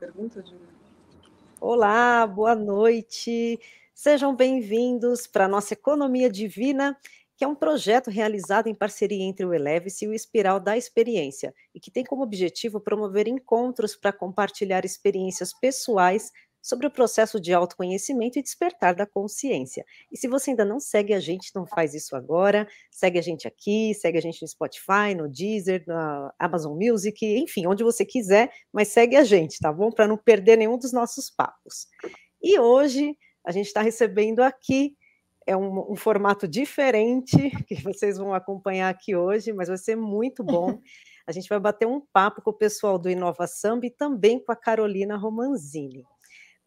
pergunta, de Olá, boa noite. Sejam bem-vindos para a nossa Economia Divina, que é um projeto realizado em parceria entre o Eleve-se e o Espiral da Experiência, e que tem como objetivo promover encontros para compartilhar experiências pessoais sobre o processo de autoconhecimento e despertar da consciência. E se você ainda não segue a gente, não faz isso agora, segue a gente aqui, segue a gente no Spotify, no Deezer, na Amazon Music, enfim, onde você quiser, mas segue a gente, tá bom? Para não perder nenhum dos nossos papos. E hoje a gente está recebendo aqui é um, um, formato diferente que vocês vão acompanhar aqui hoje, mas vai ser muito bom. A gente vai bater um papo com o pessoal do Inova Samba e também com a Carolina Romanzini.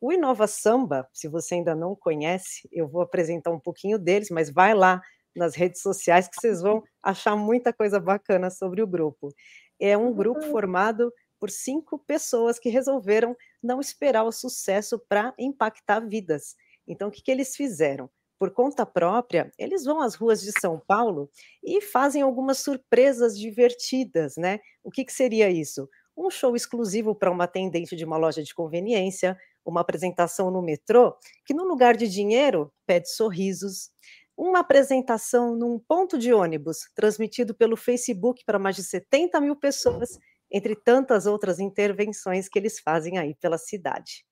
O Inova Samba, se você ainda não conhece, eu vou apresentar um pouquinho deles, mas vai lá nas redes sociais que vocês vão achar muita coisa bacana sobre o grupo. É um grupo formado por cinco pessoas que resolveram não esperar o sucesso para impactar vidas. Então, o que, que eles fizeram? por conta própria, eles vão às ruas de São Paulo e fazem algumas surpresas divertidas, né? O que, que seria isso? Um show exclusivo para uma atendente de uma loja de conveniência, uma apresentação no metrô, que no lugar de dinheiro pede sorrisos, uma apresentação num ponto de ônibus, transmitido pelo Facebook para mais de 70 mil pessoas, entre tantas outras intervenções que eles fazem aí pela cidade.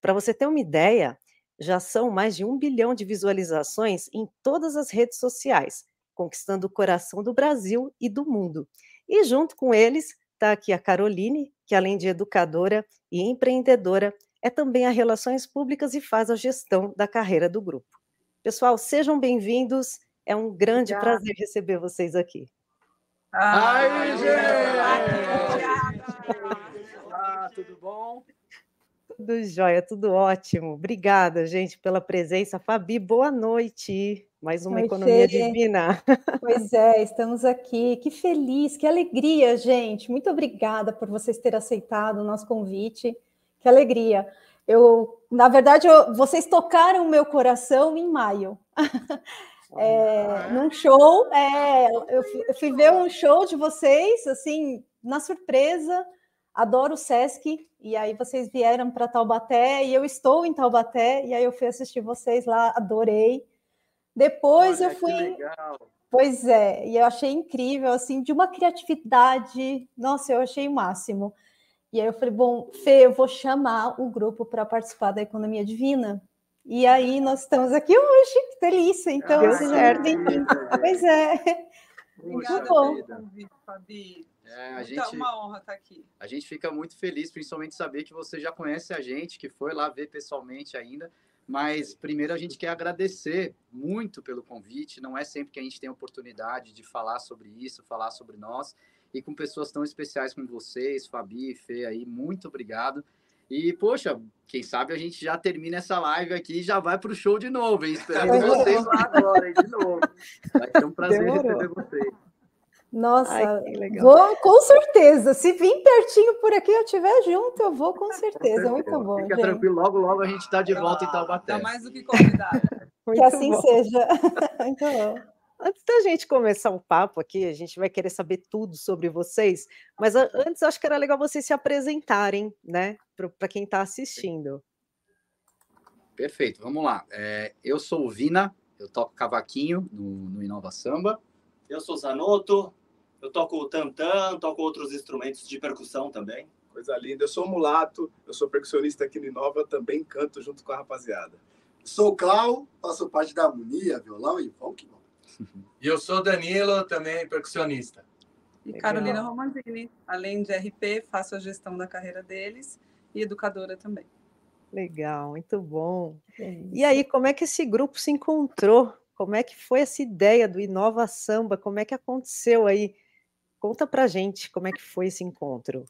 Para você ter uma ideia, já são mais de um bilhão de visualizações em todas as redes sociais, conquistando o coração do Brasil e do mundo. E junto com eles está aqui a Caroline, que além de educadora e empreendedora, é também a Relações Públicas e faz a gestão da carreira do grupo. Pessoal, sejam bem-vindos. É um grande Obrigada. prazer receber vocês aqui. Ai, gente! Olá, tudo bom? Tudo jóia, tudo ótimo. Obrigada, gente, pela presença. Fabi, boa noite. Mais uma Economia Divina. Pois é, estamos aqui. Que feliz, que alegria, gente. Muito obrigada por vocês terem aceitado o nosso convite. Que alegria. Eu, na verdade, eu, vocês tocaram o meu coração em maio. É, num show, é, eu, eu fui ver um show de vocês, assim, na surpresa adoro o Sesc, e aí vocês vieram para Taubaté, e eu estou em Taubaté, e aí eu fui assistir vocês lá, adorei. Depois Olha, eu fui. Pois é, e eu achei incrível, assim, de uma criatividade, nossa, eu achei o máximo. E aí eu falei, bom, Fê, eu vou chamar o grupo para participar da Economia Divina. E aí nós estamos aqui hoje, que delícia. Então, ah, seja muito bem-vindo. Pois é. Muito bom. Fabi. É, a gente, uma honra estar aqui. A gente fica muito feliz, principalmente saber que você já conhece a gente, que foi lá ver pessoalmente ainda. Mas primeiro a gente quer agradecer muito pelo convite. Não é sempre que a gente tem a oportunidade de falar sobre isso, falar sobre nós. E com pessoas tão especiais como vocês, Fabi, Fê aí, muito obrigado. E, poxa, quem sabe a gente já termina essa live aqui e já vai para o show de novo, hein? Esperando vocês lá agora, hein, de novo. Vai ser um prazer Demorou. receber vocês. Nossa, Ai, vou com certeza. Se vir pertinho por aqui, eu estiver junto, eu vou com certeza. Com Muito bom. Fica gente. tranquilo, logo, logo a gente está de volta em Taubaté. Está mais do que convidado. que assim bom. seja. Muito bom. Antes da gente começar um papo aqui, a gente vai querer saber tudo sobre vocês, mas antes acho que era legal vocês se apresentarem, né, para quem está assistindo. Perfeito, vamos lá. É, eu sou o Vina, eu toco cavaquinho no, no Inova Samba. Eu sou Zanotto, eu toco tantã, toco outros instrumentos de percussão também. Coisa linda. Eu sou mulato, eu sou percussionista aqui no Inova, também canto junto com a rapaziada. Sou o Clau, faço parte da harmonia, violão e funk. E eu sou Danilo, também percussionista. E Carolina Romanzini, além de RP, faço a gestão da carreira deles e educadora também. Legal, muito bom. É e aí, como é que esse grupo se encontrou? Como é que foi essa ideia do Inova Samba? Como é que aconteceu aí? Conta pra gente como é que foi esse encontro.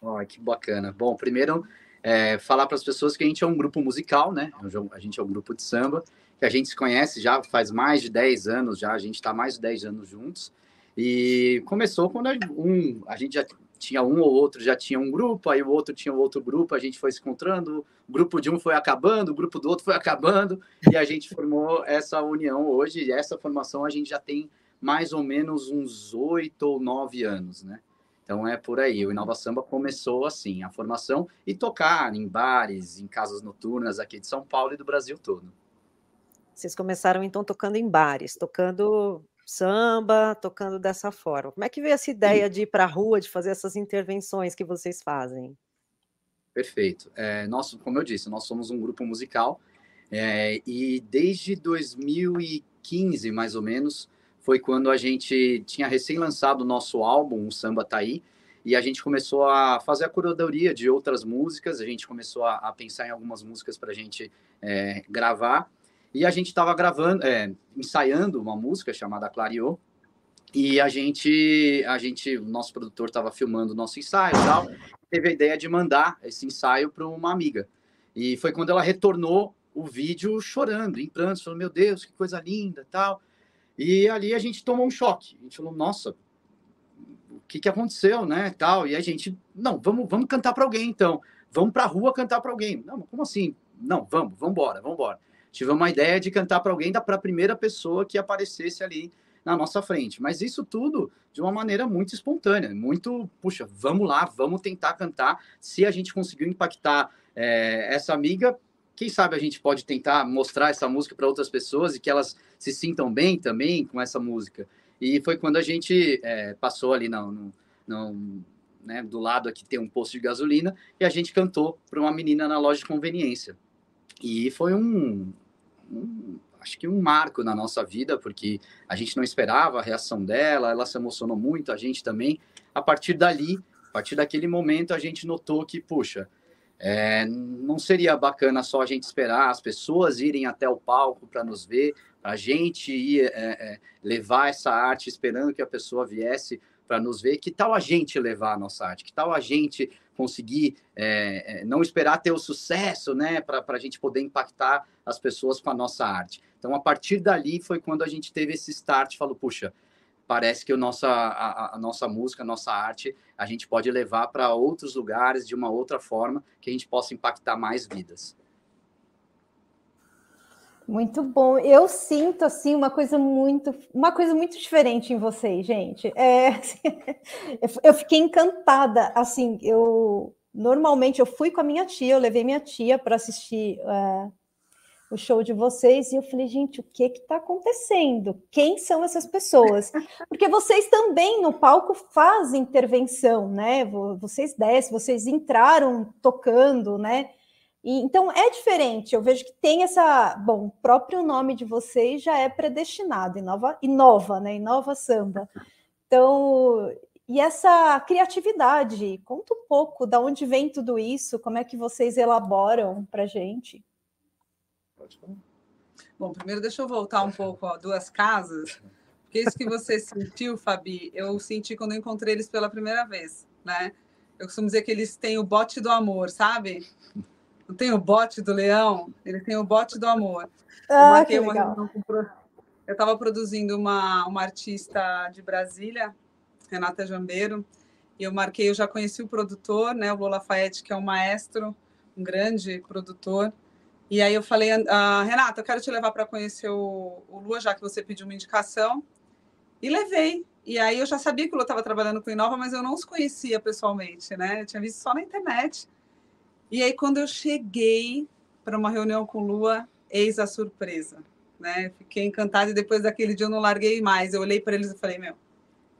Oh, que bacana. Bom, primeiro, é, falar para as pessoas que a gente é um grupo musical, né? A gente é um grupo de samba, que a gente se conhece já faz mais de 10 anos, já a gente está mais de 10 anos juntos. E começou quando um, a gente já tinha um ou outro, já tinha um grupo, aí o outro tinha outro grupo, a gente foi se encontrando, o grupo de um foi acabando, o grupo do outro foi acabando, e a gente formou essa união hoje, essa formação a gente já tem mais ou menos uns oito ou nove anos, né? Então é por aí. O Inova Samba começou assim, a formação e tocar em bares, em casas noturnas aqui de São Paulo e do Brasil todo. Vocês começaram então tocando em bares, tocando samba, tocando dessa forma. Como é que veio essa ideia de ir para a rua, de fazer essas intervenções que vocês fazem? Perfeito. É, nós, como eu disse, nós somos um grupo musical é, e desde 2015, mais ou menos, foi quando a gente tinha recém lançado o nosso álbum, o Samba Tá Aí, e a gente começou a fazer a curadoria de outras músicas, a gente começou a, a pensar em algumas músicas para a gente é, gravar, e a gente estava gravando, é, ensaiando uma música chamada Clareou, e a gente, a gente, o nosso produtor estava filmando o nosso ensaio e tal, teve a ideia de mandar esse ensaio para uma amiga. E foi quando ela retornou o vídeo chorando, em prantos, falou: Meu Deus, que coisa linda tal. E ali a gente tomou um choque. A gente falou, nossa, o que, que aconteceu, né? Tal. E a gente, não, vamos, vamos cantar para alguém então. Vamos para a rua cantar para alguém. Não, como assim? Não, vamos, vamos embora, vamos embora. Tivemos uma ideia de cantar para alguém, para a primeira pessoa que aparecesse ali na nossa frente. Mas isso tudo de uma maneira muito espontânea, muito, puxa, vamos lá, vamos tentar cantar. Se a gente conseguiu impactar é, essa amiga, quem sabe a gente pode tentar mostrar essa música para outras pessoas e que elas se sintam bem também com essa música. E foi quando a gente é, passou ali no, no, no né, do lado aqui tem um posto de gasolina e a gente cantou para uma menina na loja de conveniência. E foi um, acho que um marco na nossa vida, porque a gente não esperava a reação dela, ela se emocionou muito, a gente também. A partir dali, a partir daquele momento, a gente notou que, puxa, é, não seria bacana só a gente esperar as pessoas irem até o palco para nos ver, a gente ir é, é, levar essa arte esperando que a pessoa viesse para nos ver. Que tal a gente levar a nossa arte? Que tal a gente conseguir é, é, não esperar ter o sucesso, né, para a gente poder impactar as pessoas com a nossa arte? Então, a partir dali foi quando a gente teve esse start, falou, puxa, parece que o nossa, a, a, nossa música, a nossa arte, a gente pode levar para outros lugares de uma outra forma que a gente possa impactar mais vidas. Muito bom. Eu sinto assim uma coisa muito, uma coisa muito diferente em vocês, gente. É, eu fiquei encantada. Assim, eu normalmente eu fui com a minha tia, eu levei minha tia para assistir é, o show de vocês e eu falei, gente, o que que está acontecendo? Quem são essas pessoas? Porque vocês também no palco fazem intervenção, né? Vocês descem, vocês entraram tocando, né? E, então é diferente. Eu vejo que tem essa, bom, o próprio nome de vocês já é predestinado, inova, inova, né? Inova samba. Então, e essa criatividade, conta um pouco da onde vem tudo isso, como é que vocês elaboram para gente? Pode falar. Bom, primeiro deixa eu voltar um pouco a duas casas, porque isso que você sentiu, Fabi, eu senti quando eu encontrei eles pela primeira vez, né? Eu costumo dizer que eles têm o bote do amor, sabe? Não tem o bote do leão, ele tem o bote do amor. Ah, eu que legal. Eu estava produzindo uma, uma artista de Brasília, Renata Jambeiro, e eu marquei, eu já conheci o produtor, né, o Lola Lafayette, que é um maestro, um grande produtor, e aí eu falei, ah, Renata, eu quero te levar para conhecer o, o, Lua, já que você pediu uma indicação. E levei. E aí eu já sabia que o Lua estava trabalhando com Inova, mas eu não os conhecia pessoalmente, né? Eu tinha visto só na internet. E aí quando eu cheguei para uma reunião com o Lua, eis a surpresa, né? Fiquei encantada e depois daquele dia eu não larguei mais. Eu olhei para eles e falei, meu,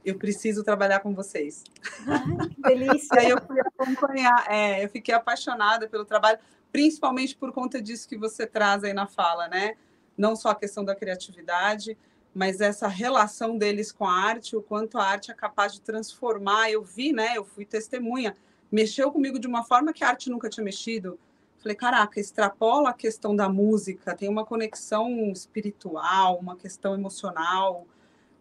eu preciso trabalhar com vocês. Ai, que delícia! e aí eu fui acompanhar, é, eu fiquei apaixonada pelo trabalho principalmente por conta disso que você traz aí na fala, né? Não só a questão da criatividade, mas essa relação deles com a arte, o quanto a arte é capaz de transformar. Eu vi, né? Eu fui testemunha, mexeu comigo de uma forma que a arte nunca tinha mexido. Falei, caraca, extrapola a questão da música, tem uma conexão espiritual, uma questão emocional.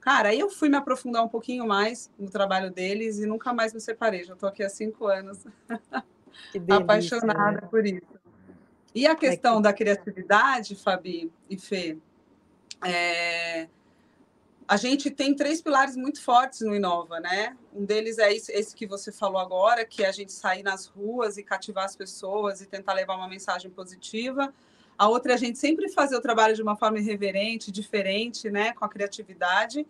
Cara, aí eu fui me aprofundar um pouquinho mais no trabalho deles e nunca mais me separei. Já estou aqui há cinco anos, apaixonada por isso. E a questão da criatividade, Fabi e Fê, é... a gente tem três pilares muito fortes no Inova, né? Um deles é esse que você falou agora, que é a gente sair nas ruas e cativar as pessoas e tentar levar uma mensagem positiva. A outra é a gente sempre fazer o trabalho de uma forma irreverente, diferente, né? Com a criatividade.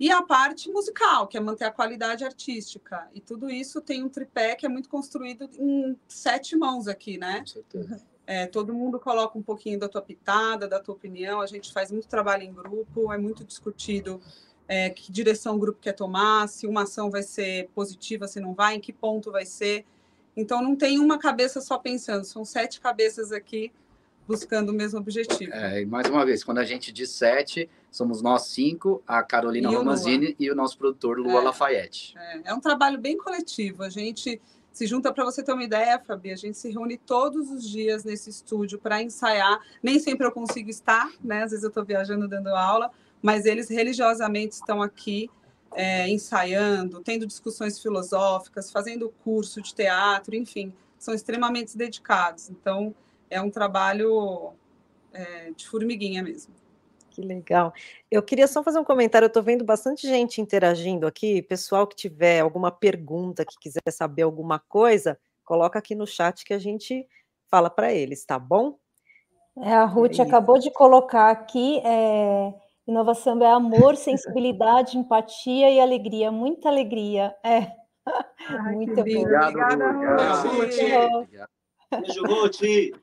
e a parte musical, que é manter a qualidade artística. E tudo isso tem um tripé que é muito construído em sete mãos aqui, né? Com certeza. É, todo mundo coloca um pouquinho da tua pitada, da tua opinião. A gente faz muito trabalho em grupo, é muito discutido é, que direção o grupo quer tomar, se uma ação vai ser positiva, se não vai, em que ponto vai ser. Então não tem uma cabeça só pensando, são sete cabeças aqui buscando o mesmo objetivo. É, e mais uma vez, quando a gente diz sete, somos nós cinco, a Carolina E o e o nosso produtor Lua É. Lafayette. É, é um trabalho bem coletivo. A gente se junta para você ter uma ideia, Fabi. A gente se reúne todos os dias nesse estúdio para ensaiar. Nem sempre eu consigo estar, né? Às vezes eu estou viajando dando aula, mas eles religiosamente estão aqui é, ensaiando, tendo discussões filosóficas, fazendo curso de teatro, enfim, são extremamente dedicados. Então é um trabalho é, de formiguinha mesmo. Que legal. Eu queria só fazer um comentário. Eu estou vendo bastante gente interagindo aqui. Pessoal que tiver alguma pergunta, que quiser saber alguma coisa, coloca aqui no chat que a gente fala para eles, tá bom? É, a Ruth isso. acabou de colocar aqui, é, inovação é amor, sensibilidade, empatia e alegria, muita alegria. É, muito bom. Obrigado, Obrigada. Ruth. Obrigado. Obrigado. Beijo, Ruth.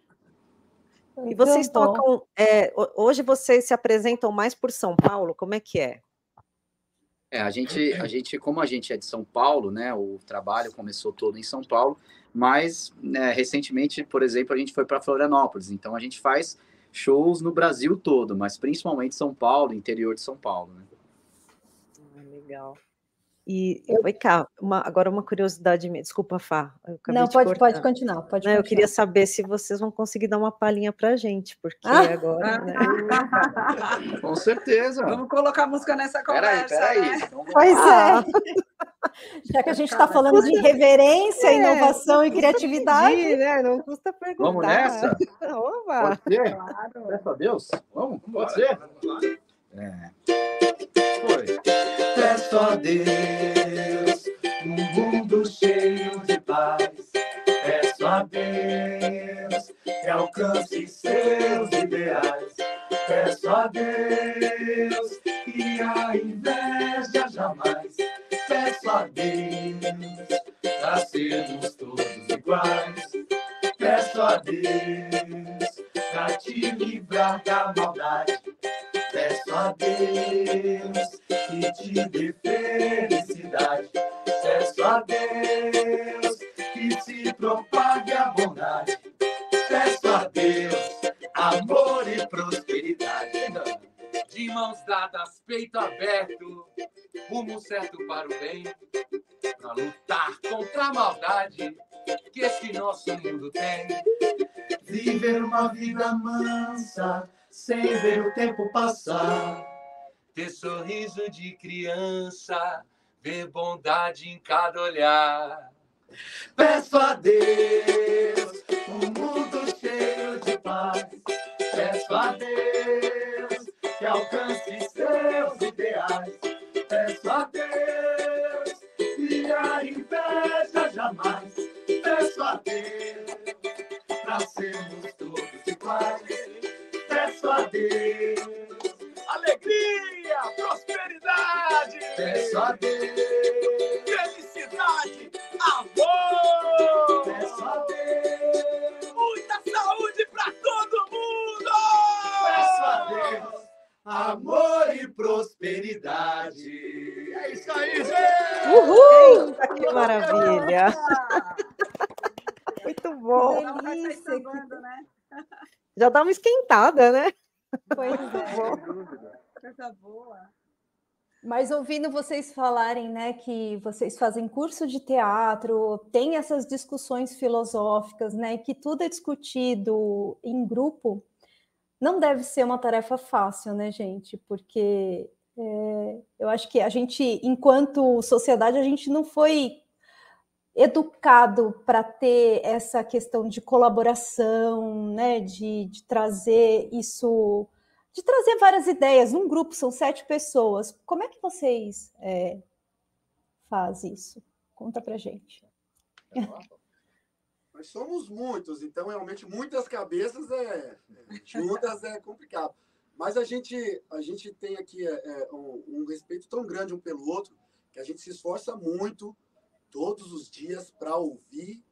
E vocês bom. tocam. é, ho- hoje vocês se apresentam mais por São Paulo? Como é que é? É, a gente, a gente, como a gente é de São Paulo, né? O trabalho começou todo em São Paulo, mas né, recentemente, por exemplo, a gente foi para Florianópolis. Então a gente faz shows no Brasil todo, mas principalmente São Paulo, interior de São Paulo. Né? Ah, legal. E vem cá, uma- agora uma curiosidade minha. Desculpa, Fá. eu Não, de pode, pode continuar, pode Não, eu continuar. queria saber se vocês vão conseguir dar uma palhinha pra gente, porque Ah! agora, né? Com certeza. Vamos colocar música nessa Peraí, conversa, peraí. né? Então, Pois Ah, é. Já que a gente está falando de reverência, É, inovação e criatividade, pedir, né? Não custa perguntar. vamos nessa? Opa! Pode ser? Claro. Graças a Deus. Vamos? Pode ser? É. Foi. A Deus um mundo cheio de paz. Peço a Deus que alcance seus ideais. Peço a Deus que a inveja jamais. Peço a Deus para sermos todos iguais. Peço a Deus para te livrar da maldade. Peço a Deus que te dê felicidade. Peço a Deus que se propague a bondade. Peço a Deus amor e prosperidade. De mãos dadas, peito aberto, rumo certo para o bem, para lutar contra a maldade que esse nosso mundo tem. Viver uma vida mansa, sem ver o tempo passar. Ter sorriso de criança, ver bondade em cada olhar. Peço a Deus um mundo cheio de paz. Peço a Deus que alcance seus ideais. Peço a Deus que a inveja jamais. Peço a Deus para sermos todos iguais. Peço a Deus alegria, prosperidade. Peço a Deus felicidade, amor. Peço a Deus muita saúde para todo mundo. Peço a Deus amor e prosperidade. É isso aí, gente. Uhul! Eita, que maravilha! Muito bom! Sair delícia, sambando, né? Já dá uma esquentada, né? pois é. Coisa boa. Mas ouvindo vocês falarem, né, que vocês fazem curso de teatro, tem essas discussões filosóficas, né, que tudo é discutido em grupo, não deve ser uma tarefa fácil, né, gente? Porque é, eu acho que a gente, enquanto sociedade, a gente não foi educado para ter essa questão de colaboração, né, de, de trazer isso de trazer várias ideias num grupo, são sete pessoas. Como é que vocês é, fazem isso? Conta pra gente. Nós somos muitos, então realmente muitas cabeças é, é, juntas é complicado. Mas a gente, a gente tem aqui é, é, um, um, respeito tão grande um pelo outro que a gente se esforça muito todos os dias para ouvir,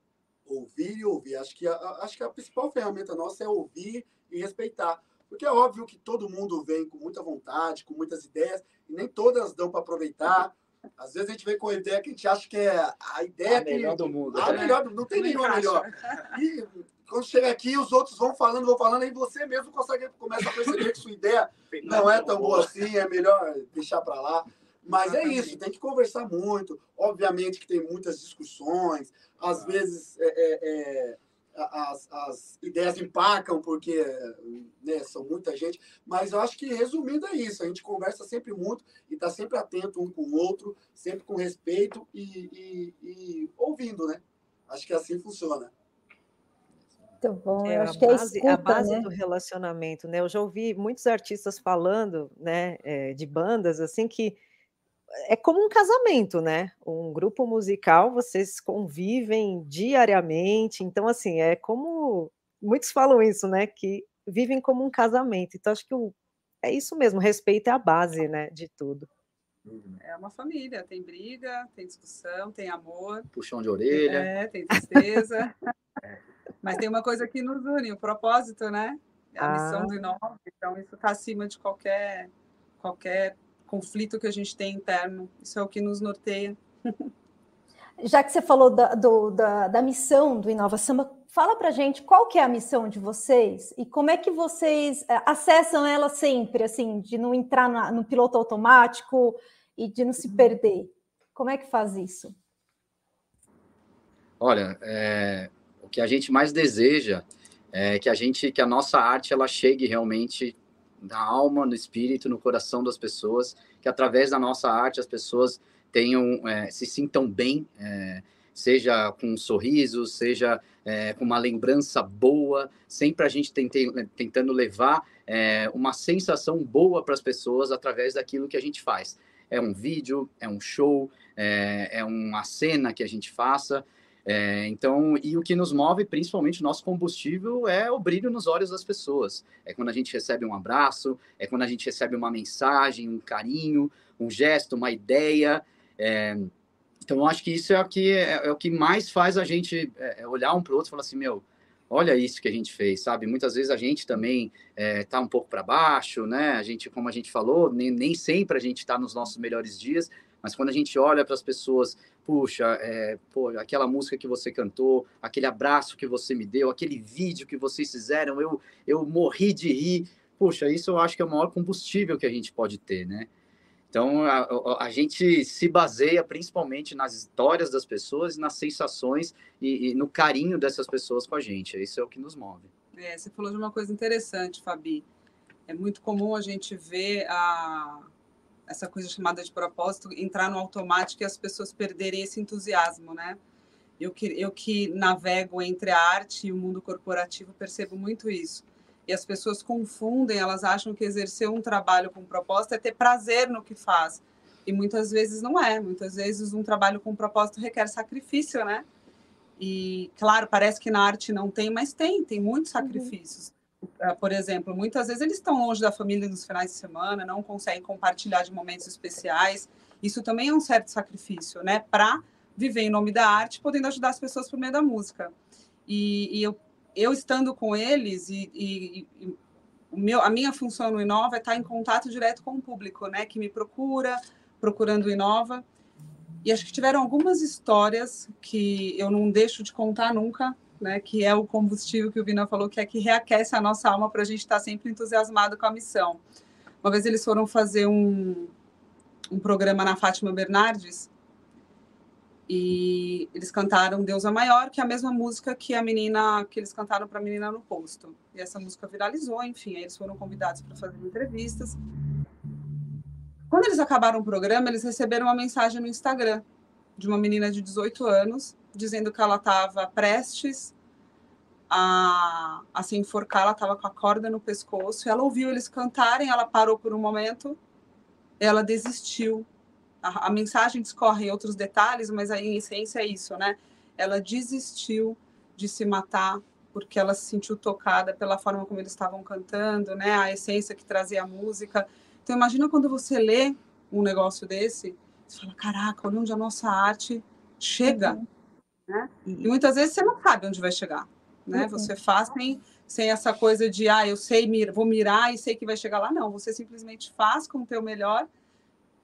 ouvir e ouvir. Acho que, a, acho que a principal ferramenta nossa é ouvir e respeitar. Porque é óbvio que todo mundo vem com muita vontade, com muitas ideias, e nem todas dão para aproveitar. Às vezes a gente vem com a ideia que a gente acha que é a ideia a melhor do mundo. A melhor, não tem nenhuma melhor. E quando chega aqui, os outros vão falando, vão falando, aí você mesmo consegue começa a perceber que sua ideia não é tão boa assim, é melhor deixar para lá. Mas é isso, tem que conversar muito. Obviamente que tem muitas discussões, às vezes é, é, é, as, as, ideias empacam, porque né, são muita gente, mas eu acho que resumindo é isso, a gente conversa sempre muito e está sempre atento um com o outro, sempre com respeito e, e, e ouvindo, né? Acho que assim funciona. Muito bom, é, eu acho a que é base, escuta, a base né? do relacionamento, né? Eu já ouvi muitos artistas falando, né, é, de bandas assim que é como um casamento, né? Um grupo musical, vocês convivem diariamente, então assim, é como muitos falam isso, né, que vivem como um casamento. Então acho que o, é isso mesmo, respeito é a base, né, de tudo. É uma família, tem briga, tem discussão, tem amor. Puxão de orelha. É, tem tristeza. é. Mas tem uma coisa que nos une, o propósito, né? A ah. missão do Inova. Então, isso está acima de qualquer, qualquer conflito que a gente tem interno. Isso é o que nos norteia. Já que você falou da, do, da, da missão do Inova Samba, fala para gente qual que é a missão de vocês e como é que vocês é, acessam ela sempre, assim, de não entrar na, no piloto automático e de não se uhum. perder. Como é que faz isso? Olha, é, o que a gente mais deseja é que a gente, que a nossa arte, ela chegue realmente na alma, no espírito, no coração das pessoas, que através da nossa arte as pessoas tenham, é, se sintam bem, é, seja com um sorriso, seja é, com uma lembrança boa, sempre a gente tentando levar é, uma sensação boa para as pessoas através daquilo que a gente faz. É um vídeo, é um show, é, é uma cena que a gente faça, é, então, e o que nos move, principalmente o nosso combustível, é o brilho nos olhos das pessoas. É quando a gente recebe um abraço, é quando a gente recebe uma mensagem, um carinho, um gesto, uma ideia. É, então, eu acho que isso é o que, é, é o que mais faz a gente é, é olhar um para o outro e falar assim: meu, olha isso que a gente fez, sabe? Muitas vezes a gente também está é, um pouco para baixo, né? A gente, como a gente falou, nem, nem sempre a gente está nos nossos melhores dias, mas quando a gente olha para as pessoas, puxa, é, pô, aquela música que você cantou, aquele abraço que você me deu, aquele vídeo que vocês fizeram, eu, eu morri de rir. Puxa, isso eu acho que é o maior combustível que a gente pode ter, né? Então, a, a, gente se baseia principalmente nas histórias das pessoas, nas sensações e, e, no carinho dessas pessoas com a gente. Isso é o que nos move. É, você falou de uma coisa interessante, Fabi. É muito comum a gente ver a, essa coisa chamada de propósito entrar no automático e as pessoas perderem esse entusiasmo, né? Eu que, eu que navego entre a arte e o mundo corporativo percebo muito isso. E as pessoas confundem, elas acham que exercer um trabalho com propósito é ter prazer no que faz. E muitas vezes não é. Muitas vezes um trabalho com propósito requer sacrifício, né? E, claro, parece que na arte não tem, mas tem, tem muitos uhum. sacrifícios. Ah, por exemplo, muitas vezes eles estão longe da família nos finais de semana, não conseguem compartilhar de momentos especiais. Isso também é um certo sacrifício, né? Para viver em nome da arte, podendo ajudar as pessoas por meio da música. E, e eu, eu estando com eles e, e, e meu, a minha função no Inova é estar em contato direto com o público, né? Que me procura, procurando o Inova. E acho que tiveram algumas histórias que eu não deixo de contar nunca, né, que é o combustível que o Vina falou, que é que reaquece a nossa alma para a gente estar tá sempre entusiasmado com a missão. Uma vez eles foram fazer um, um programa na Fátima Bernardes e eles cantaram Deus é Maior, que é a mesma música que a menina que eles cantaram para a menina no posto. E essa música viralizou, enfim, aí eles foram convidados para fazer entrevistas. Quando eles acabaram o programa, eles receberam uma mensagem no Instagram de uma menina de 18 anos dizendo que ela estava prestes a, a se enforcar, ela estava com a corda no pescoço, ela ouviu eles cantarem, ela parou por um momento, ela desistiu. A, a mensagem discorre em outros detalhes, mas a, em essência é isso, né? Ela desistiu de se matar porque ela se sentiu tocada pela forma como eles estavam cantando, né? A essência que trazia a música. Então imagina quando você lê um negócio desse, você fala, caraca, olha onde a nossa arte chega, uhum. né? E muitas vezes você não sabe onde vai chegar, né? Uhum. Você faz sem, sem essa coisa de, ah, eu sei, vou mirar e sei que vai chegar lá. Não, você simplesmente faz com o teu melhor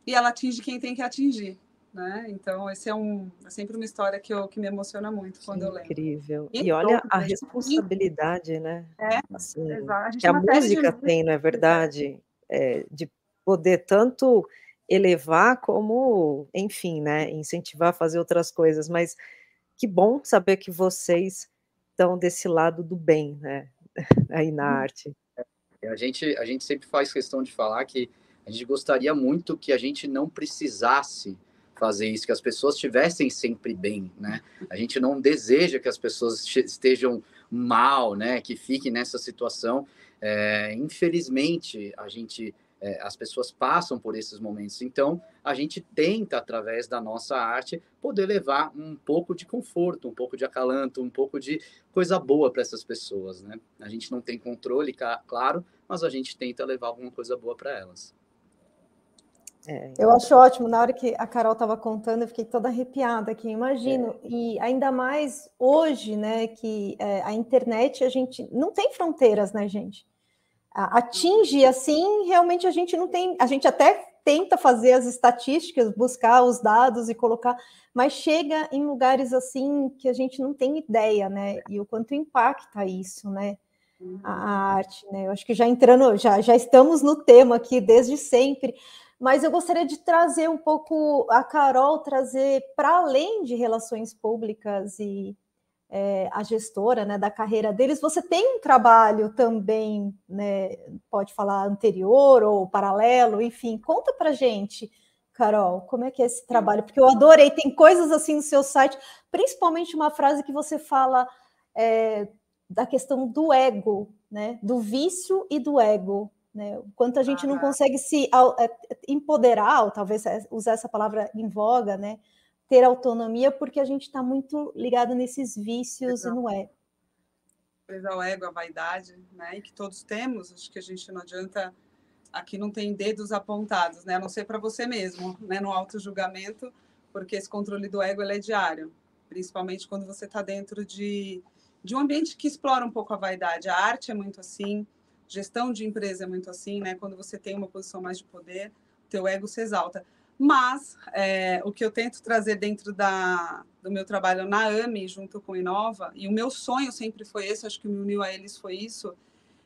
e ela atinge quem tem que atingir. Né? Então, esse é, um, é sempre uma história que, eu, que me emociona muito quando que eu lembro. Incrível. E, e olha a responsabilidade, né? É, assim, a que a música de... tem, não é verdade? É, de poder tanto elevar como, enfim, né, incentivar a fazer outras coisas, mas que bom saber que vocês estão desse lado do bem, né, aí na hum. arte. É, a gente, a gente sempre faz questão de falar que a gente gostaria muito que a gente não precisasse fazer isso, que as pessoas estivessem sempre bem, né? A gente não deseja que as pessoas estejam mal, né? Que fiquem nessa situação. É, infelizmente, a gente, é, as pessoas passam por esses momentos. Então, a gente tenta, através da nossa arte, poder levar um pouco de conforto, um pouco de acalanto, um pouco de coisa boa para essas pessoas, né? A gente não tem controle, claro, mas a gente tenta levar alguma coisa boa para elas. É, eu acho ótimo, na hora que a Carol estava contando, eu fiquei toda arrepiada aqui, imagino. É. E ainda mais hoje, né, que é, a internet, a gente não tem fronteiras, né, gente? Atinge assim, realmente a gente não tem, a gente até tenta fazer as estatísticas, buscar os dados e colocar, mas chega em lugares assim que a gente não tem ideia, né? E o quanto impacta isso, né? A uhum. arte, né? Eu acho que já entrando, já, já estamos no tema aqui desde sempre mas eu gostaria de trazer um pouco a Carol, trazer para além de relações públicas e é, a gestora né, da carreira deles, você tem um trabalho também, né, pode falar anterior ou paralelo, enfim, conta para gente, Carol, como é que é esse trabalho? Porque eu adorei, tem coisas assim no seu site, principalmente uma frase que você fala é, da questão do ego, né, do vício e do ego. Né? O quanto a gente não consegue se é, empoderar, ou talvez é, usar essa palavra em voga, né? ter autonomia, porque a gente está muito ligado nesses vícios Exato. e no ego. Pois é, o ego, a vaidade, né? E que todos temos, acho que a gente não adianta. Aqui não tem dedos apontados, né? A não ser para você mesmo, né? No auto-julgamento, porque esse controle do ego é diário, principalmente quando você está dentro de, de um ambiente que explora um pouco a vaidade. A arte é muito assim, Gestão de empresa é muito assim, né? Quando você tem uma posição mais de poder, teu ego se exalta. Mas é, o que eu tento trazer dentro da, do meu trabalho na AMI, junto com Inova, e o meu sonho sempre foi esse, acho que me uniu a eles foi isso,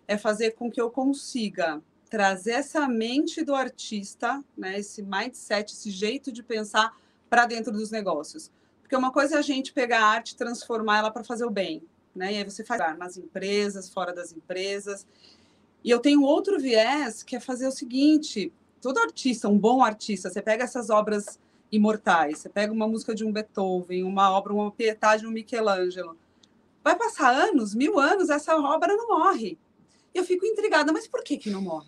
é fazer com que eu consiga trazer essa mente do artista, né, esse mindset, esse jeito de pensar para dentro dos negócios. Porque uma coisa é a gente pegar a arte e transformar ela para fazer o bem, né? E aí você faz nas empresas, fora das empresas. E eu tenho outro viés que é fazer o seguinte: todo artista, um bom artista, você pega essas obras imortais, você pega uma música de um Beethoven, uma obra, uma pietade de um Michelangelo, vai passar anos, mil anos, essa obra não morre. E eu fico intrigada, mas por que, que não morre?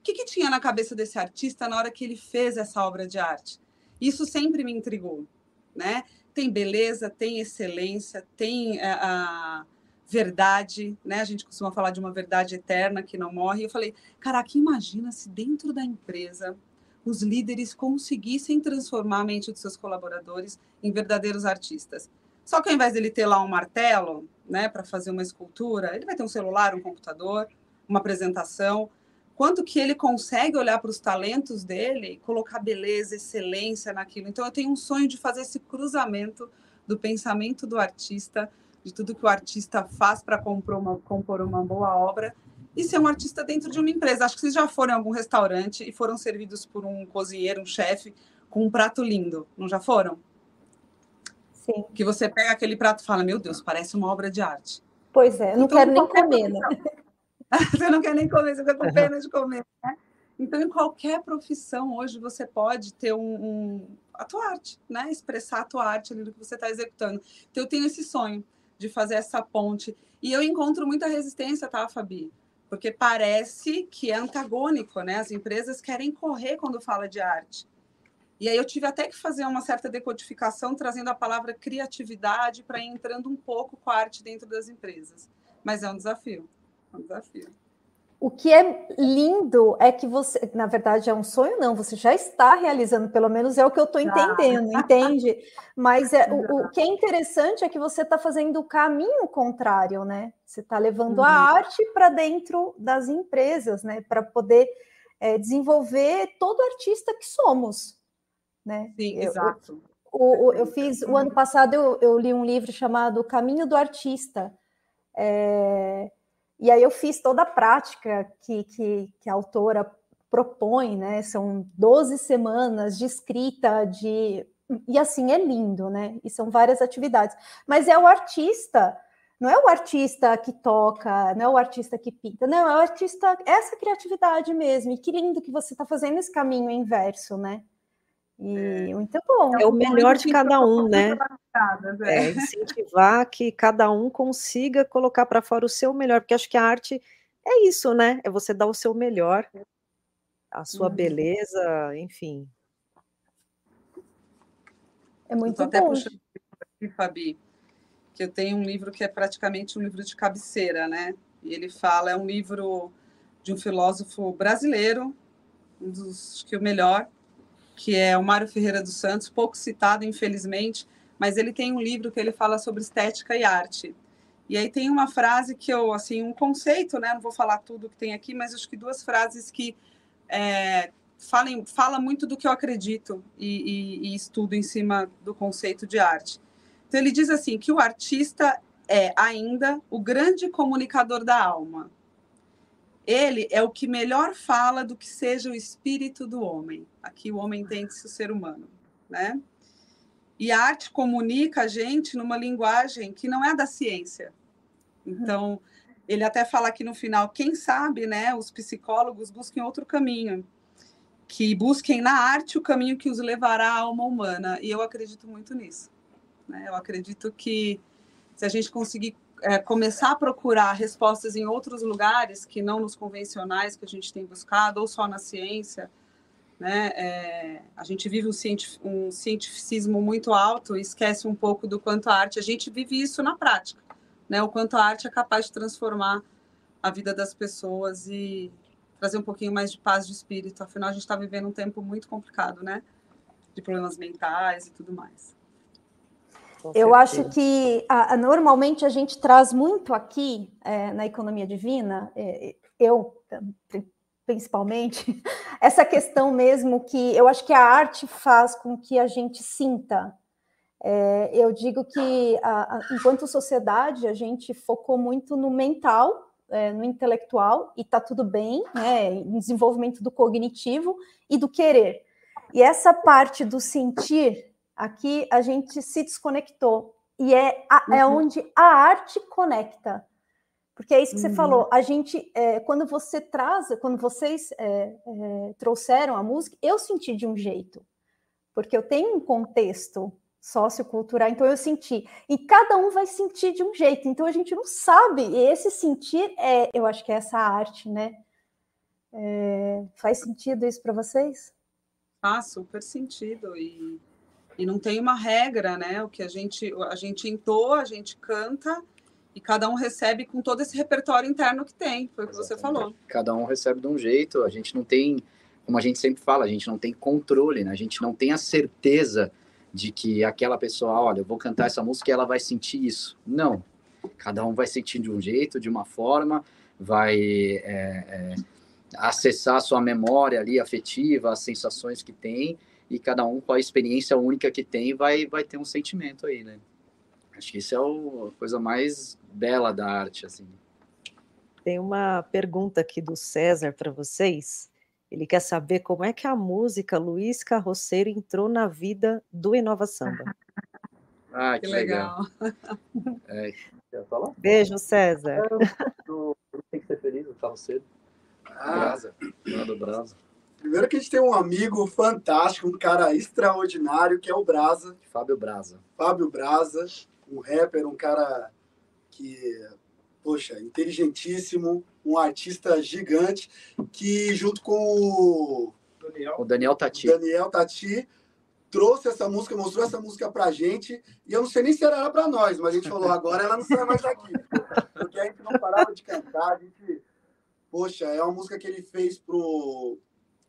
O que, que tinha na cabeça desse artista na hora que ele fez essa obra de arte? Isso sempre me intrigou, né? Tem beleza, tem excelência, tem eh, a, verdade, né? A gente costuma falar de uma verdade eterna que não morre. Eu falei, caraca, imagina se dentro da empresa os líderes conseguissem transformar a mente dos seus colaboradores em verdadeiros artistas. Só que ao invés dele ter lá um martelo, né, para fazer uma escultura, ele vai ter um celular, um computador, uma apresentação. Quanto que ele consegue olhar para os talentos dele e colocar beleza, excelência naquilo. Então eu tenho um sonho de fazer esse cruzamento do pensamento do artista de tudo que o artista faz para compor uma, compor uma boa obra e ser um artista dentro de uma empresa. Acho que vocês já foram em algum restaurante e foram servidos por um cozinheiro, um chefe, com um prato lindo, não já foram? Sim. Que você pega aquele prato e fala: Meu Deus, parece uma obra de arte. Pois é, não então, quero nem comer, né? você não quer nem comer, você fica com pena de comer, né? Então, em qualquer profissão, hoje você pode ter um, um a tua arte, né? Expressar a tua arte ali do que você está executando. Então, eu tenho esse sonho de fazer essa ponte. E eu encontro muita resistência, tá, Fabi? Porque parece que é antagônico, né? As empresas querem correr quando fala de arte. E aí eu tive até que fazer uma certa decodificação, trazendo a palavra criatividade para entrando um pouco com a arte dentro das empresas. Mas é um desafio, é um desafio. O que é lindo é que você, na verdade, é um sonho, não, você já está realizando, pelo menos é o que eu estou entendendo, entende? Mas é, o, o, que é interessante é que você está fazendo o caminho contrário, né? Você está levando uhum. a arte para dentro das empresas, né? Para poder é, desenvolver todo artista que somos, né? Sim, eu, exato. O, o, eu fiz, o ano passado eu, eu li um livro chamado Caminho do Artista, é, e aí eu fiz toda a prática que, que, que, a autora propõe, né? São 12 semanas de escrita, de. E assim é lindo, né? E são várias atividades. Mas é o artista, não é o artista que toca, não é o artista que pinta, não, é o artista, essa criatividade mesmo. E que lindo que você está fazendo esse caminho inverso, né? E é. muito bom. É o melhor de cada um, né? É, incentivar que cada um consiga colocar para fora o seu melhor, porque acho que a arte é isso, né? É você dar o seu melhor, a sua uhum. beleza, enfim. É muito então, bom. Até puxando aqui, Fabi, que eu tenho um livro que é praticamente um livro de cabeceira, né? E ele fala, é um livro de um filósofo brasileiro, um dos que o melhor, que é o Mário Ferreira dos Santos, pouco citado, infelizmente, mas ele tem um livro que ele fala sobre estética e arte. E aí tem uma frase que eu, assim, um conceito, né? Não vou falar tudo que tem aqui, mas acho que duas frases que é, falem, fala muito do que eu acredito e, e, e estudo em cima do conceito de arte. Então ele diz assim que o artista é ainda o grande comunicador da alma. Ele é o que melhor fala do que seja o espírito do homem. Aqui o homem entende-se o ser humano, né? E a arte comunica a gente numa linguagem que não é da ciência. Então, ele até fala aqui no final, quem sabe, né, os psicólogos busquem outro caminho, que busquem na arte o caminho que os levará à alma humana. E eu acredito muito nisso. Né? Eu acredito que se a gente conseguir é, começar a procurar respostas em outros lugares que não nos convencionais que a gente tem buscado, ou só na ciência, né? É, a gente vive um, cientif um cientificismo muito alto e esquece um pouco do quanto a arte, a gente vive isso na prática, né? o quanto a arte é capaz de transformar a vida das pessoas e trazer um pouquinho mais de paz de espírito. Afinal, a gente está vivendo um tempo muito complicado, né? De problemas mentais e tudo mais. Eu acho que a, a, normalmente a gente traz muito aqui é, na economia divina, é, eu principalmente, essa questão mesmo que eu acho que a arte faz com que a gente sinta. É, eu digo que a, a, enquanto sociedade a gente focou muito no mental, é, no intelectual, e está tudo bem, né, no desenvolvimento do cognitivo e do querer. E essa parte do sentir Aqui a gente se desconectou. E é, a, é uhum. onde a arte conecta. Porque é isso que você uhum. falou. A gente, é, quando você traz, quando vocês é, é, trouxeram a música, eu senti de um jeito. Porque eu tenho um contexto sociocultural, então eu senti. E cada um vai sentir de um jeito. Então a gente não sabe. E esse sentir, é, eu acho que é essa arte, né? É, faz sentido isso para vocês? Faz super sentido. E e não tem uma regra, né? O que a gente a gente entoa, a gente canta e cada um recebe com todo esse repertório interno que tem, foi o que você falou. Cada um recebe de um jeito, a gente não tem, como a gente sempre fala, a gente não tem controle, né? A gente não tem a certeza de que aquela pessoa, olha, eu vou cantar essa música e ela vai sentir isso. Não. Cada um vai sentir de um jeito, de uma forma, vai é, é, acessar a sua memória ali afetiva, as sensações que tem e cada um com a experiência única que tem vai vai ter um sentimento aí, né? Acho que isso é a coisa mais bela da arte, assim. Tem uma pergunta aqui do César para vocês. Ele quer saber como é que a música Luiz Carroceiro entrou na vida do Inova Samba. Ah, que, que legal. legal. É, Beijo, César. Tem que ser feliz, o Carroceiro. Ah, Brasa. Lá do Brasa. Primeiro que a gente tem um amigo fantástico, um cara extraordinário, que é o Brasa. Fábio Brasa. Fábio Brasa, um rapper, um cara que, poxa, inteligentíssimo, um artista gigante, que junto com o Daniel, o Daniel Tati. Daniel Tati trouxe essa música, mostrou essa música pra gente, e eu não sei nem se era para nós, mas a gente falou, agora ela não sai mais daqui. Porque a gente não parava de cantar, a gente. Poxa, é uma música que ele fez pro,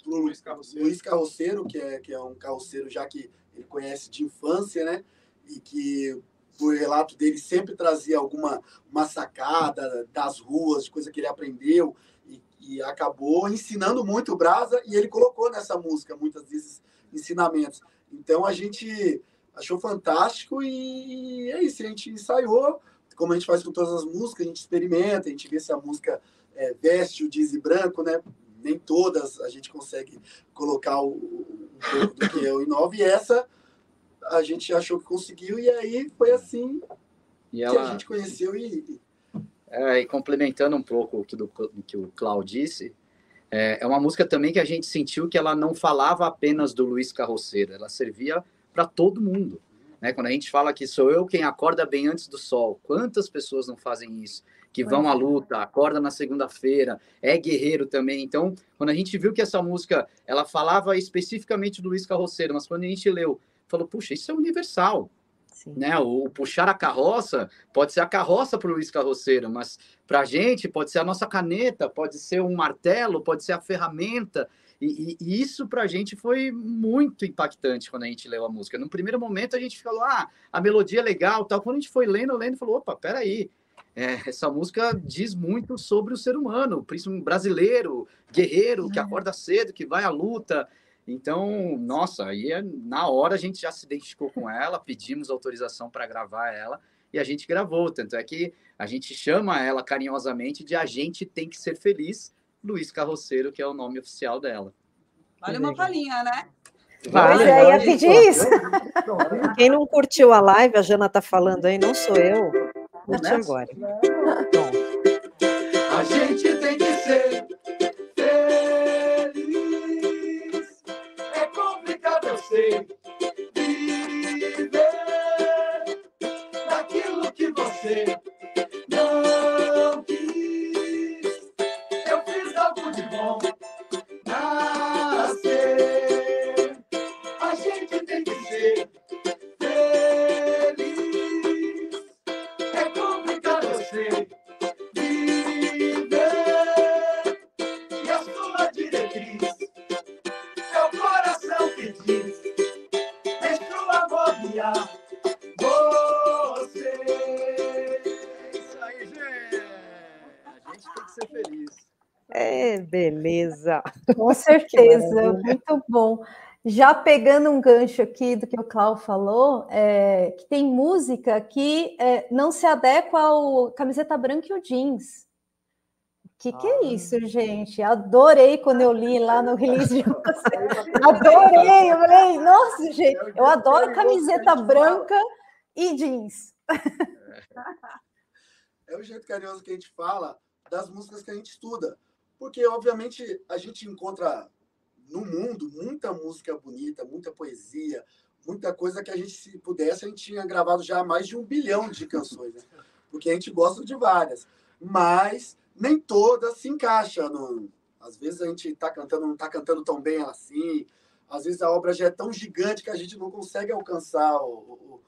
pro Luiz Carroceiro. Luiz Carroceiro, que é, que é um carroceiro já que ele conhece de infância, né? E que o relato dele sempre trazia alguma uma sacada das ruas, coisa que ele aprendeu e, e acabou ensinando muito o Brasa e ele colocou nessa música muitas vezes ensinamentos. Então a gente achou fantástico e é isso, a gente ensaiou, como a gente faz com todas as músicas, a gente experimenta, a gente vê se a música é, veste o Dizzy branco, né? Nem todas a gente consegue colocar o, um pouco do que é o Inove, e essa a gente achou que conseguiu, e aí foi assim e ela... que a gente conheceu e. É, e complementando um pouco o que, do, que o Cláudio disse, é, é uma música também que a gente sentiu que ela não falava apenas do Luiz Carroceiro, ela servia para todo mundo. Né? Quando a gente fala que sou eu quem acorda bem antes do sol, quantas pessoas não fazem isso? Que vão à luta, acorda na segunda-feira, é guerreiro também. Então, quando a gente viu que essa música ela falava especificamente do Luiz Carroceiro, mas quando a gente leu, falou, puxa, isso é universal. Né? O, o, puxar a carroça pode ser a carroça para o Luiz Carroceiro, mas para a gente pode ser a nossa caneta, pode ser um martelo, pode ser a ferramenta. E, e, e isso para a gente foi muito impactante quando a gente leu a música. No primeiro momento a gente falou, ah, a melodia é legal, tal. Quando a gente foi lendo, lendo, falou, opa, peraí, é, essa música diz muito sobre o ser humano, principalmente brasileiro, guerreiro, que acorda cedo, que vai à luta. Então, nossa, aí é, na hora a gente já se identificou com ela, pedimos autorização para gravar ela e a gente gravou. Tanto é que a gente chama ela carinhosamente de A Gente Tem Que Ser Feliz, Luiz Carroceiro, que é o nome oficial dela. Vale uma palhinha, né? Vale, vale, ia pedir isso. Quem não curtiu a live, a Jana tá falando aí, não sou eu. Curte agora. Bom. A gente tem que ser sei certeza, muito bom. Já pegando um gancho aqui do que o Cláudio falou, é, que tem música que é, não se adequa ao camiseta branca e o jeans. O que, que é ah. isso, gente? Adorei quando eu li lá no release de vocês. Adorei! Eu falei, nossa, gente, eu adoro camiseta branca e jeans. É o jeito carinhoso que a gente fala das músicas que a gente estuda porque, obviamente, a gente encontra no mundo muita música bonita, muita poesia, muita coisa que a gente, se pudesse, a gente tinha gravado já mais de um bilhão de canções, né? porque a gente gosta de várias, mas nem todas se encaixam. No... Às vezes a gente está cantando, não está cantando tão bem assim, às vezes a obra já é tão gigante que a gente não consegue alcançar, o,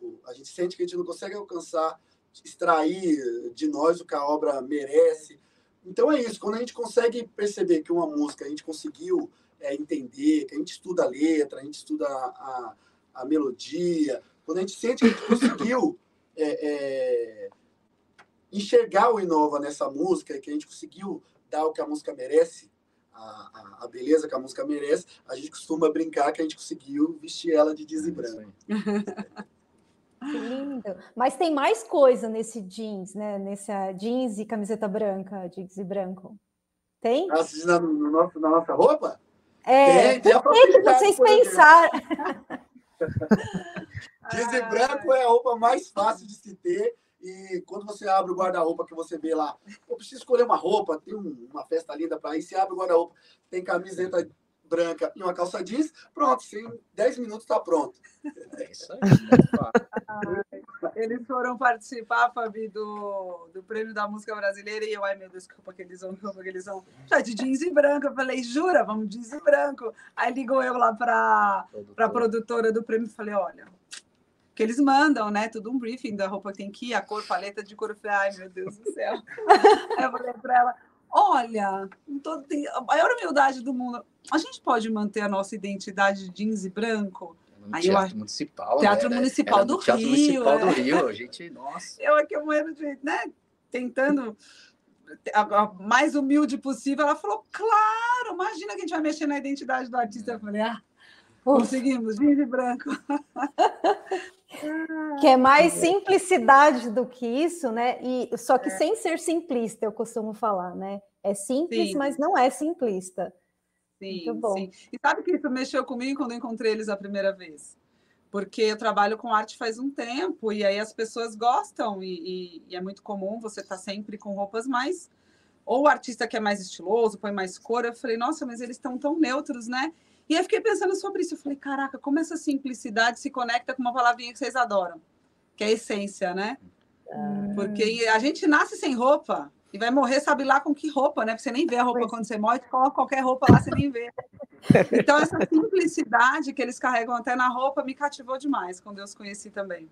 o, o, a gente sente que a gente não consegue alcançar, extrair de nós o que a obra merece. Então é isso, quando a gente consegue perceber que uma música a gente conseguiu é, entender, que a gente estuda a letra, a gente estuda a, a, a melodia, quando a gente sente que a gente conseguiu é, é, enxergar o Inova nessa música, que a gente conseguiu dar o que a música merece, a, a, beleza que a música merece, a gente costuma brincar que a gente conseguiu vestir ela de Dizzy branco. Que lindo. Mas tem mais coisa nesse jeans, né? Nessa jeans e camiseta branca, jeans e branco. Tem? Ah, na, nosso, na nossa roupa? É, tem, tem por que, que vocês pensaram? jeans e branco é a roupa mais fácil de se ter. E quando você abre o guarda-roupa que você vê lá, eu preciso escolher uma roupa, tem uma festa linda para ir, você abre o guarda-roupa, tem camiseta branca e uma calça jeans, pronto, em 10 minutos está pronto. É isso aí. Eles foram participar, Fabi, do, do Prêmio da Música Brasileira e eu, ai meu Deus, que roupa que eles vão, que eles vão. Já de jeans e branco. Eu falei, jura? Vamos de jeans e branco. Aí ligou eu lá para a produtora do prêmio e falei, olha, que eles mandam, né? Tudo um briefing da roupa que tem que ir, a cor, paleta de cor. Eu falei, ai meu Deus do céu. Eu falei para ela, olha, tem a maior humildade do mundo, a gente pode manter a nossa identidade de jeans e branco? No Aí eu Teatro acho- Municipal. Teatro né? Municipal Era do Teatro Rio, Municipal do é. Rio. A gente, nossa. Eu aqui morrendo de, né? Tentando a, a mais humilde possível. Ela falou, claro, imagina que a gente vai mexer na identidade do artista. Eu falei, ah, conseguimos, jeans e branco. Que é mais simplicidade do que isso, né? E só que sem ser simplista, eu costumo falar, né? É simples, Sim. mas não é simplista. Sim, Muito bom. sim. E sabe que isso mexeu comigo quando eu encontrei eles a primeira vez? Porque eu trabalho com arte faz um tempo e aí as pessoas gostam e, e- e é muito comum você estar sempre com roupas mais ou o artista que é mais estiloso, põe mais cor. Eu falei, nossa, mas eles estão tão neutros, né? E aí eu fiquei pensando sobre isso. Eu falei, caraca, como essa simplicidade se conecta com uma palavrinha que vocês adoram, que é a essência, né? Porque a gente nasce sem roupa e vai morrer, sabe lá com que roupa, né? Porque você nem vê a roupa Pois. quando você morre, coloca qualquer roupa lá, você nem vê. Então, essa simplicidade que eles carregam até na roupa me cativou demais quando eu os conheci também.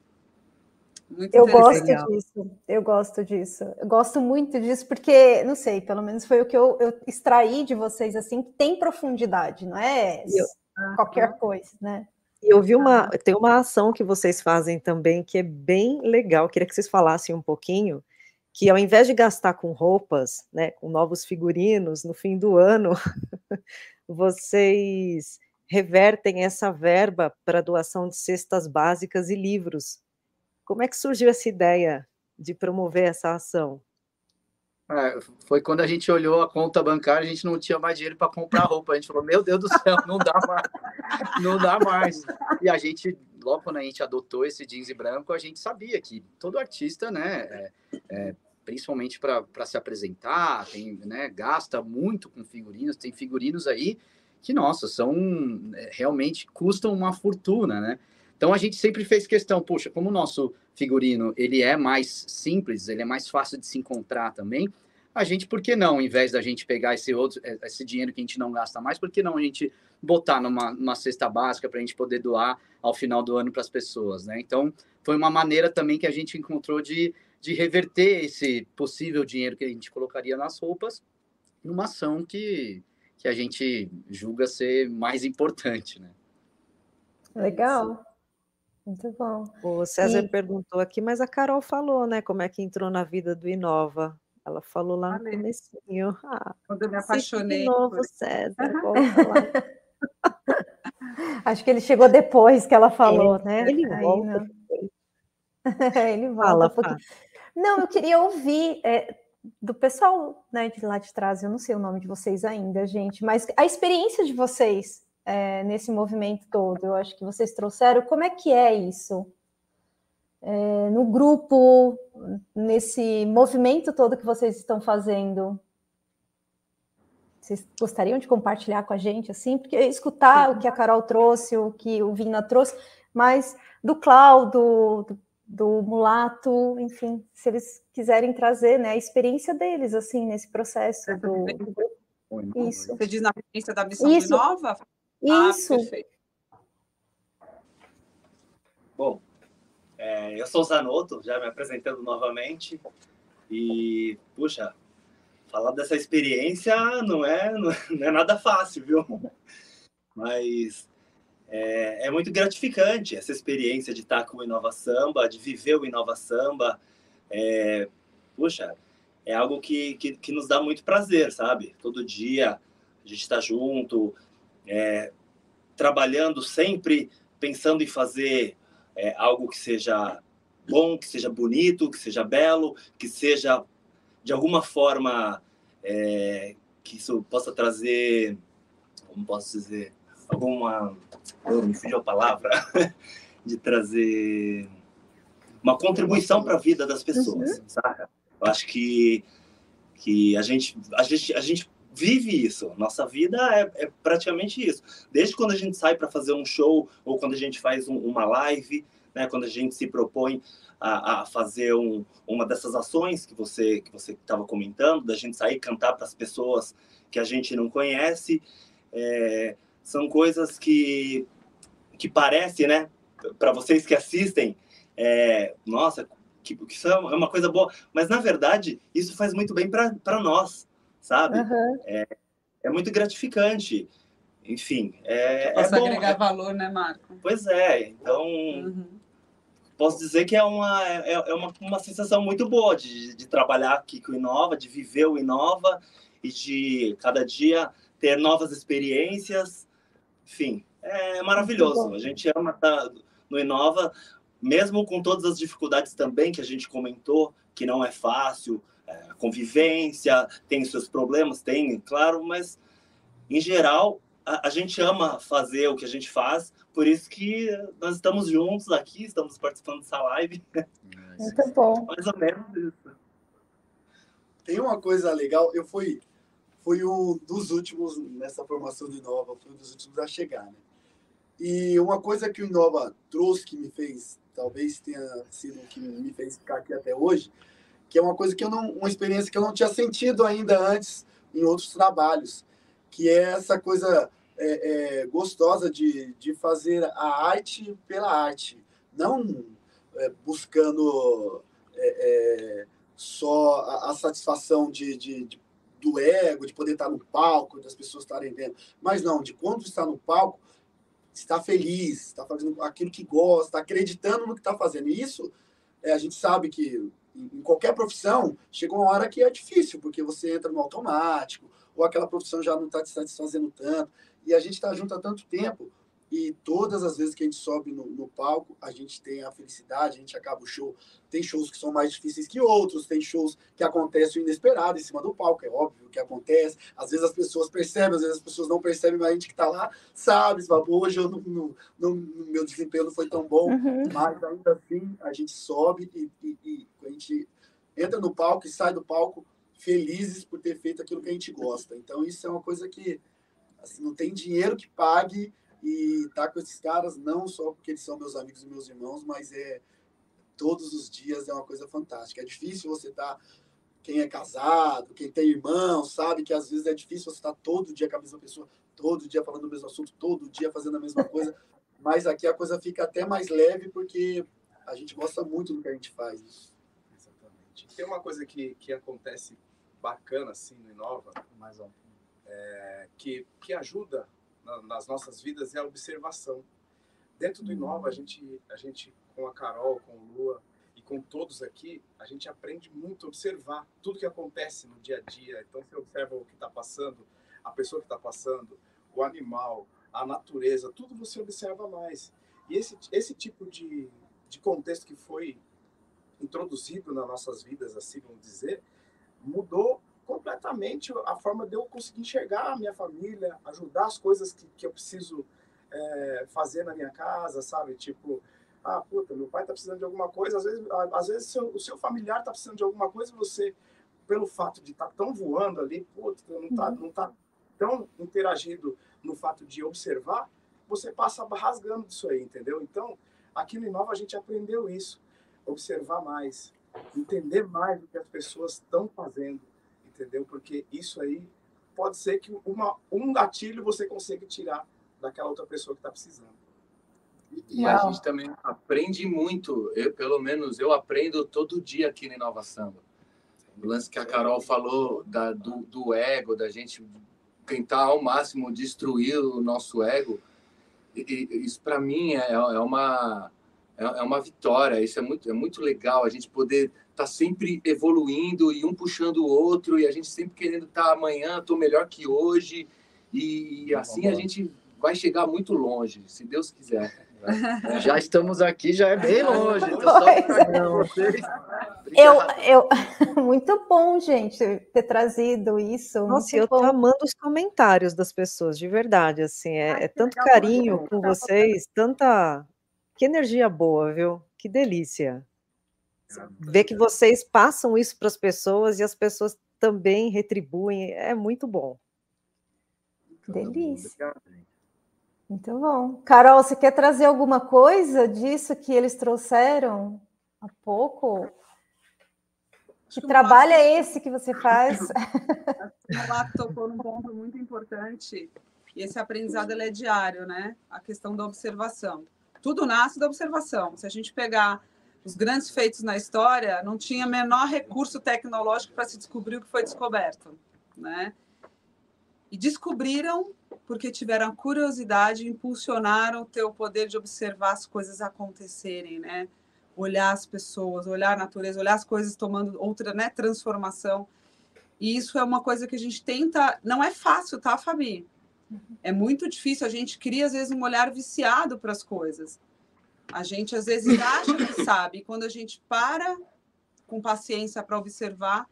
Muito Eu gosto disso, eu gosto disso. Eu gosto muito disso, porque, não sei, pelo menos foi o que eu, eu extraí de vocês, assim, que tem profundidade, não é eu- qualquer coisa, né? E eu vi uma, tem uma ação que vocês fazem também que é bem legal. Queria que vocês falassem um pouquinho, que ao invés de gastar com roupas, né, com novos figurinos no fim do ano, vocês revertem essa verba para doação de cestas básicas e livros. Como é que surgiu essa ideia de promover essa ação? É, foi quando a gente olhou a conta bancária, a gente não tinha mais dinheiro para comprar roupa. A gente falou, meu Deus do céu, não dá mais, não dá mais. E a gente, logo quando a gente adotou esse jeans branco, a gente sabia que todo artista, né, é, é, principalmente para se apresentar, tem, né, gasta muito com figurinos, tem figurinos aí que, nossa, são é, realmente custam uma fortuna, né? Então a gente sempre fez questão, poxa, como o nosso figurino ele é mais simples, ele é mais fácil de se encontrar também, a gente, por que não, ao invés da gente pegar esse outro, eh, esse dinheiro que a gente não gasta mais, por que não a gente botar numa, numa cesta básica para a gente poder doar ao final do ano para as pessoas, né? Então, foi uma maneira também que a gente encontrou de, de reverter esse possível dinheiro que a gente colocaria nas roupas numa ação que, que a gente julga ser mais importante, né? Legal. Muito bom. O César E- perguntou aqui, mas a Carol falou, né, como é que entrou na vida do Inova. Ela falou lá no comecinho. Ah, Quando eu me apaixonei. de novo, por- César. Acho que ele chegou depois que ela falou, né? Ele Aí, volta ele volta Fala, um. Não, eu queria ouvir é, do pessoal né, de lá de trás, eu não sei o nome de vocês ainda, gente, mas a experiência de vocês é, nesse movimento todo, eu acho que vocês trouxeram, como é que é isso? É, no grupo, nesse movimento todo que vocês estão fazendo? Vocês gostariam de compartilhar com a gente, assim? Porque escutar o que a Carol trouxe, o que o Vina trouxe, mas do Cláudio, do, do Mulato, enfim, se eles quiserem trazer né, a experiência deles, assim, nesse processo do, do não? Isso. Você diz na vivência da missão Isso. de Nova? Isso, Ah, perfeito. Bom, é, eu sou o Zanotto, já me apresentando novamente. E, puxa, falar dessa experiência não é, não é, não é nada fácil, viu? Mas é, é muito gratificante essa experiência de estar com o Inova Samba, de viver o Inova Samba. É, puxa, é algo que, que, que nos dá muito prazer, sabe? Todo dia a gente está junto, é, trabalhando sempre pensando em fazer é, algo que seja bom, que seja bonito, que seja belo, que seja de alguma forma é, que isso possa trazer, como posso dizer, alguma, oh, me fugiu a palavra, de trazer uma contribuição para a vida das pessoas, sabe? Eu acho que que a gente a gente a gente vive isso. Nossa vida é, é, praticamente isso. Desde quando a gente sai para fazer um show ou quando a gente faz um, uma live, né, quando a gente se propõe a, a fazer um, uma dessas ações que você que você estava comentando, da gente sair cantar para as pessoas que a gente não conhece, é, são coisas que que parece, né, para vocês que assistem, é, nossa, que, que isso é uma coisa boa, mas na verdade isso faz muito bem para nós, sabe? Uhum. É, é muito gratificante. Enfim, é. Posso é bom, agregar é... valor, né, Marco? Pois é, então. Uhum. Posso dizer que é uma, é, é uma, uma sensação muito boa de, de trabalhar aqui com o Inova, de viver o Inova e de cada dia ter novas experiências. Enfim, é maravilhoso. A gente ama estar no Inova, mesmo com todas as dificuldades também que a gente comentou, que não é fácil, é, convivência, tem seus problemas, tem, claro, mas em geral a, a, gente ama fazer o que a gente faz, por isso que nós estamos juntos aqui, estamos participando dessa live. Muito bom. Mais ou menos isso. Tem uma coisa legal, eu fui, fui um dos últimos nessa formação de Inova, fui um dos últimos a chegar, né? E uma coisa que o Inova trouxe que me fez, talvez tenha sido o que me fez ficar aqui até hoje, que é uma coisa que eu não, uma experiência que eu não tinha sentido ainda antes em outros trabalhos, que é essa coisa é, é, gostosa de, de fazer a arte pela arte, não é, buscando é, é, só a, a satisfação de, de, de, do ego, de poder estar no palco, das pessoas estarem vendo, mas não, de quando está no palco, está feliz, está fazendo aquilo que gosta, acreditando no que está fazendo. E isso, é, a gente sabe que em qualquer profissão, chega uma hora que é difícil, porque você entra no automático, ou aquela profissão já não está te satisfazendo tanto. E a gente está junto há tanto tempo, e todas as vezes que a gente sobe no, no, palco, a gente tem a felicidade, a gente acaba o show. Tem shows que são mais difíceis que outros, tem shows que acontecem o inesperado em cima do palco, é óbvio que acontece. Às vezes as pessoas percebem, às vezes as pessoas não percebem, mas a gente que está lá sabe, fala, hoje eu não, não, não, meu desempenho não foi tão bom, uhum. mas ainda assim a gente sobe e, e, e a gente entra no palco e sai do palco felizes por ter feito aquilo que a gente gosta. Então isso é uma coisa que assim, não tem dinheiro que pague e estar tá com esses caras, não só porque eles são meus amigos e meus irmãos, mas é todos os dias é uma coisa fantástica. É difícil você estar. Tá, quem é casado, quem tem irmão, sabe que às vezes é difícil você estar tá todo dia com a mesma pessoa, todo dia falando o mesmo assunto, todo dia fazendo a mesma coisa. Mas aqui a coisa fica até mais leve porque a gente gosta muito do que a gente faz. Exatamente. Tem uma coisa que, que acontece bacana assim no Inova, mais um, é, que, que ajuda na, nas nossas vidas é a observação. Dentro do Inova, a gente, a gente, com a Carol, com o Lua e com todos aqui, a gente aprende muito a observar tudo que acontece no dia a dia. Então, você observa o que está passando, a pessoa que está passando, o animal, a natureza, tudo você observa mais. E esse, esse tipo de, de contexto que foi introduzido nas nossas vidas, assim vamos dizer, mudou completamente a forma de eu conseguir enxergar a minha família, ajudar as coisas que, que eu preciso é, fazer na minha casa, sabe? Tipo, ah, puta, meu pai tá precisando de alguma coisa, às vezes, às vezes seu, o seu familiar tá precisando de alguma coisa, você, pelo fato de estar tá tão voando ali, puta, não tá, não tá tão interagido no fato de observar, você passa rasgando disso aí, entendeu? Então, aqui no Inova a gente aprendeu isso, observar mais, entender mais o que as pessoas estão fazendo, entendeu? Porque isso aí pode ser que uma, um gatilho você consiga tirar daquela outra pessoa que está precisando. E, a gente também aprende muito, eu, pelo menos eu aprendo todo dia aqui na Inovação. O lance que a Carol falou da, do, do ego, da gente tentar ao máximo destruir o nosso ego, e, e isso para mim é, é, uma, é, é uma vitória, isso é muito, é muito legal, a gente poder tá sempre evoluindo e um puxando o outro e a gente sempre querendo estar tá, amanhã, estou melhor que hoje e assim a gente vai chegar muito longe, se Deus quiser. Já estamos aqui, já é bem longe. eu, eu, muito bom, gente, ter trazido isso. Nossa, eu tô amando os comentários das pessoas, de verdade, assim, é, é tanto carinho com vocês, tanta que energia boa, viu? Que delícia ver que vocês passam isso para as pessoas e as pessoas também retribuem, é muito bom. Delícia. Obrigado, Muito bom. Carol, você quer trazer alguma coisa disso que eles trouxeram há pouco? Que trabalho é esse que você faz? Lato tocou num ponto muito importante, e esse aprendizado é diário, né? A questão da observação. Tudo nasce da observação. Se a gente pegar os grandes feitos na história, não tinha menor recurso tecnológico para se descobrir o que foi descoberto, né? E descobriram porque tiveram curiosidade, impulsionaram o teu poder de observar as coisas acontecerem, né? Olhar as pessoas, olhar a natureza, olhar as coisas tomando outra né, transformação. E isso é uma coisa que a gente tenta. Não é fácil, tá, Fabi? É muito difícil. A gente cria, às vezes, um olhar viciado para as coisas. A gente, às vezes, acha que sabe. E quando a gente para com paciência para observar,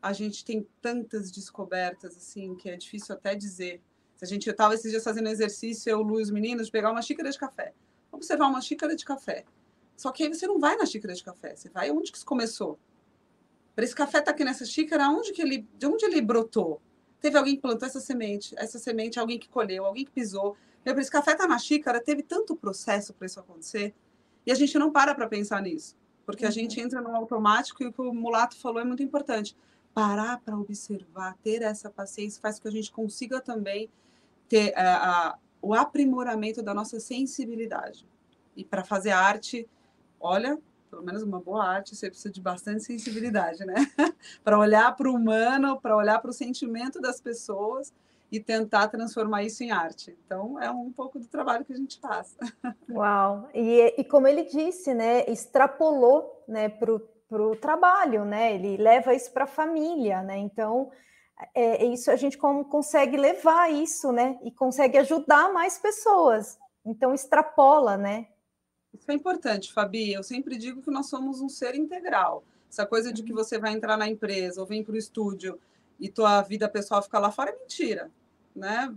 a gente tem tantas descobertas, assim, que é difícil até dizer. Se a gente estava esses dias fazendo exercício, eu, Lu e os meninos, pegar uma xícara de café. Observar uma xícara de café. Só que aí você não vai na xícara de café, você vai onde que isso começou. Para esse café tá aqui nessa xícara, onde que ele, de onde ele brotou? Teve alguém que plantou essa semente, essa semente, alguém que colheu, alguém que pisou. Meu, esse café está na xícara, teve tanto processo para isso acontecer. E a gente não para para pensar nisso, porque a uhum. gente entra no automático e o que o Mulato falou é muito importante. Parar para observar, ter essa paciência faz com que a gente consiga também ter uh, uh, o aprimoramento da nossa sensibilidade. E para fazer arte, olha, pelo menos uma boa arte, você precisa de bastante sensibilidade, né? para olhar para o humano, para olhar para o sentimento das pessoas e tentar transformar isso em arte. Então, é um pouco do trabalho que a gente faz. Uau! E, e como ele disse, né, extrapolou né, para o trabalho, né? Ele leva isso para a família, né? Então, é, é, isso a gente como consegue levar isso, né? E consegue ajudar mais pessoas. Então, extrapola, né? Isso é importante, Fabi. Eu sempre digo que nós somos um ser integral. Essa coisa de que uhum. você vai entrar na empresa ou vem para o estúdio e tua vida pessoal fica lá fora é mentira, né?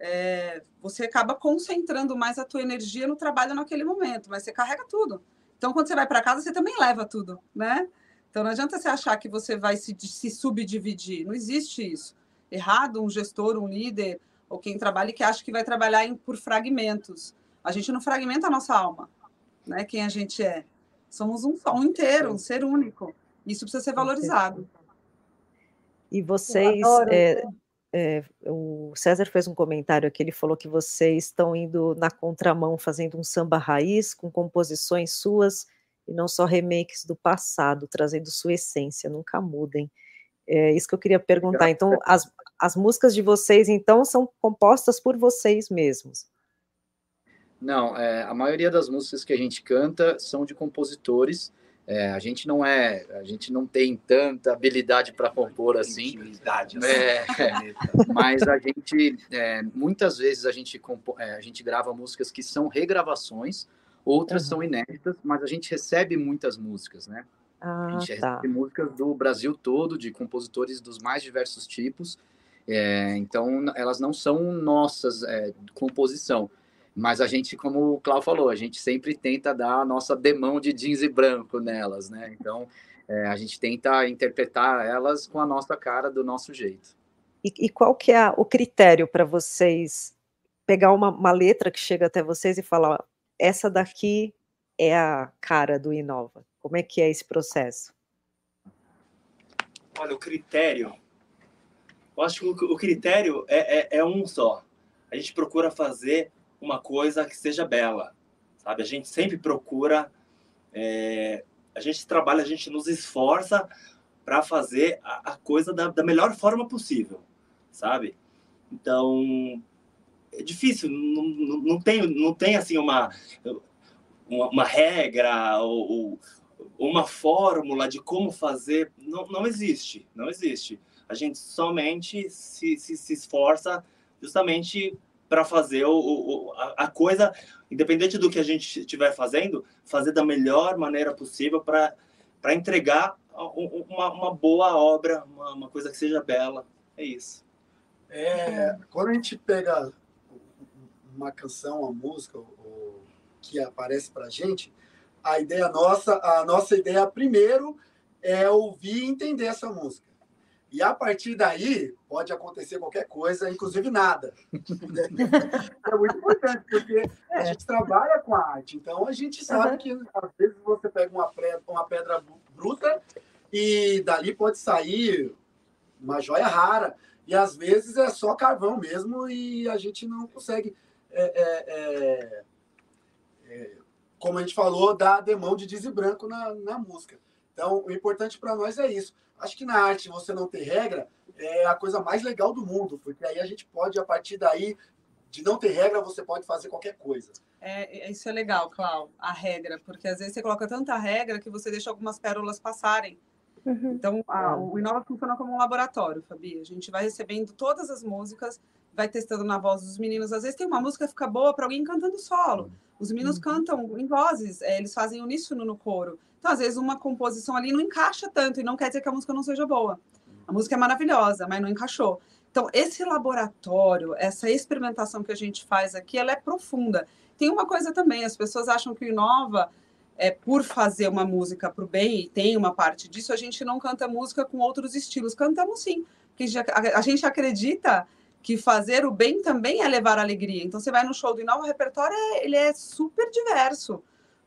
É, você acaba concentrando mais a tua energia no trabalho naquele momento, mas você carrega tudo. Então, quando você vai para casa, você também leva tudo, né? Então, não adianta você achar que você vai se, se subdividir. Não existe isso. Errado um gestor, um líder ou quem trabalha que acha que vai trabalhar em, por fragmentos. A gente não fragmenta a nossa alma, né? Quem a gente é. Somos um, um inteiro, um ser único. Isso precisa ser valorizado. E vocês, é, é, o César fez um comentário aqui, ele falou que vocês estão indo na contramão, fazendo um samba raiz com composições suas e não só remakes do passado, trazendo sua essência, nunca mudem. É isso que eu queria perguntar. Então, as, as músicas de vocês, então, são compostas por vocês mesmos? Não, é, a maioria das músicas que a gente canta são de compositores, é, a gente não é, a gente não tem tanta habilidade para compor assim. É, mas a gente, é, muitas vezes a gente, é, a gente grava músicas que são regravações, outras uhum. são inéditas, mas a gente recebe muitas músicas, né? Ah, a gente tá. recebe músicas do Brasil todo, de compositores dos mais diversos tipos. É, então, elas não são nossas é, composição mas a gente, como o Cláudio falou, a gente sempre tenta dar a nossa demão de jeans e branco nelas, né? Então, é, a gente tenta interpretar elas com a nossa cara, do nosso jeito. E, e qual que é o critério para vocês pegar uma, uma, letra que chega até vocês e falar, essa daqui é a cara do Inova? Como é que é esse processo? Olha, o critério, eu acho que o, critério é, é, é um só. A gente procura fazer uma coisa que seja bela, sabe? A gente sempre procura, é, a gente trabalha, a gente nos esforça para fazer a, a coisa da, da, melhor forma possível, sabe? Então é difícil, não, não, não tem, não tem assim uma uma, uma regra ou, ou uma fórmula de como fazer, não, não existe, não existe. A gente somente se, se, se esforça justamente para fazer o, o, a coisa, independente do que a gente estiver fazendo, fazer da melhor maneira possível para entregar uma, uma, boa obra, uma, uma, coisa que seja bela. É isso. É, quando a gente pega uma canção, uma música o, que aparece para gente, a ideia nossa, a nossa ideia primeiro é ouvir e entender essa música. E a partir daí, pode acontecer qualquer coisa, inclusive nada. é muito importante, porque a gente trabalha com a arte. Então, a gente sabe uhum. que, às vezes, você pega uma pedra, uma pedra bruta e dali pode sair uma joia rara. E, às vezes, é só carvão mesmo e a gente não consegue, é, é, é, é como a gente falou, dar demão de diz branco na, na música. Então, o importante para nós é isso Acho que na arte você não ter regra é a coisa mais legal do mundo, porque aí a gente pode, a partir daí, de não ter regra, você pode fazer qualquer coisa. É, é isso é legal, Clau, a regra, porque às vezes você coloca tanta regra que você deixa algumas pérolas passarem. Uhum. Então, a, o Inova funciona como um laboratório, Fabi. A gente vai recebendo todas as músicas, vai testando na voz dos meninos. Às vezes tem uma música que fica boa para alguém cantando solo. Os meninos uhum. cantam em vozes, é, eles fazem uníssono no coro. Então, às vezes, uma composição ali não encaixa tanto, e não quer dizer que a música não seja boa. A música é maravilhosa, mas não encaixou. Então, esse laboratório, essa experimentação que a gente faz aqui, ela é profunda. Tem uma coisa também, as pessoas acham que o Inova, é, por fazer uma música para o bem, e tem uma parte disso, a gente não canta música com outros estilos. Cantamos sim, porque a gente acredita que fazer o bem também é levar alegria. Então, você vai no show do Inova, o repertório é, ele é super diverso.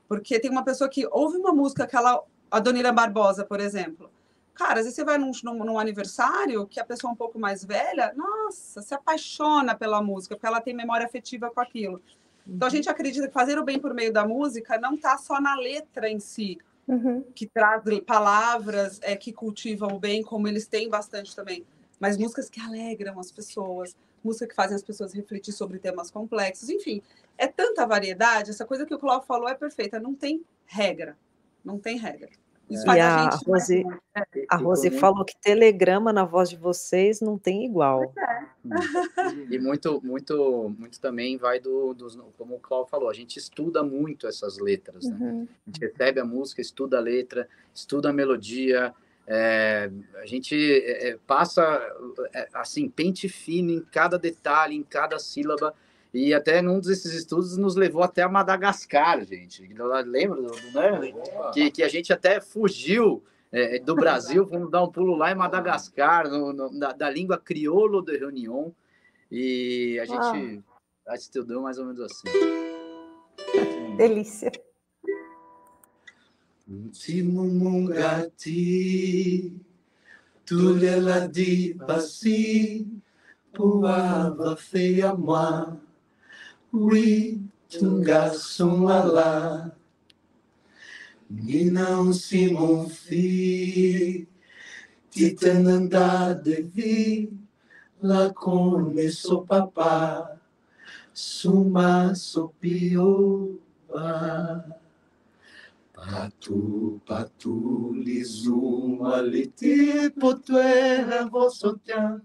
Porque tem uma pessoa que ouve uma música, aquela, a Donira Barbosa, por exemplo. Cara, às vezes você vai num, num, num, aniversário que a pessoa é um pouco mais velha, nossa, se apaixona pela música, porque ela tem memória afetiva com aquilo. Então a uhum. gente acredita que fazer o bem por meio da música não está só na letra em si, uhum. que traz palavras é, que cultivam o bem, como eles têm bastante também, mas músicas que alegram as pessoas, músicas que fazem as pessoas refletir sobre temas complexos, enfim é tanta variedade, essa coisa que o Cláudio falou é perfeita, não tem regra, não tem regra. Isso e a, a Rose, a Rose falou que telegrama na voz de vocês não tem igual. É. E muito, muito, muito também vai do, dos, como o Cláudio falou, a gente estuda muito essas letras, né? Uhum. A gente recebe a música, estuda a letra, estuda a melodia, é, a gente é, passa é, assim pente fino em cada detalhe, em cada sílaba e até num desses estudos nos levou até a Madagascar, gente. Lembra, né? Que, que a gente até fugiu é, do Brasil, fomos dar um pulo lá em Madagascar, no, no, na, da língua crioulo de Reunião. E a gente ah. estudou mais ou menos assim. Delícia. Timumungati, tulela di pasi, puava feia moi. Oui, tungasum ala. E não se monfi, titananda devi, lá começou papá, suma sopioba. Patu, patu, lisuma, liti, potuera, vosotian,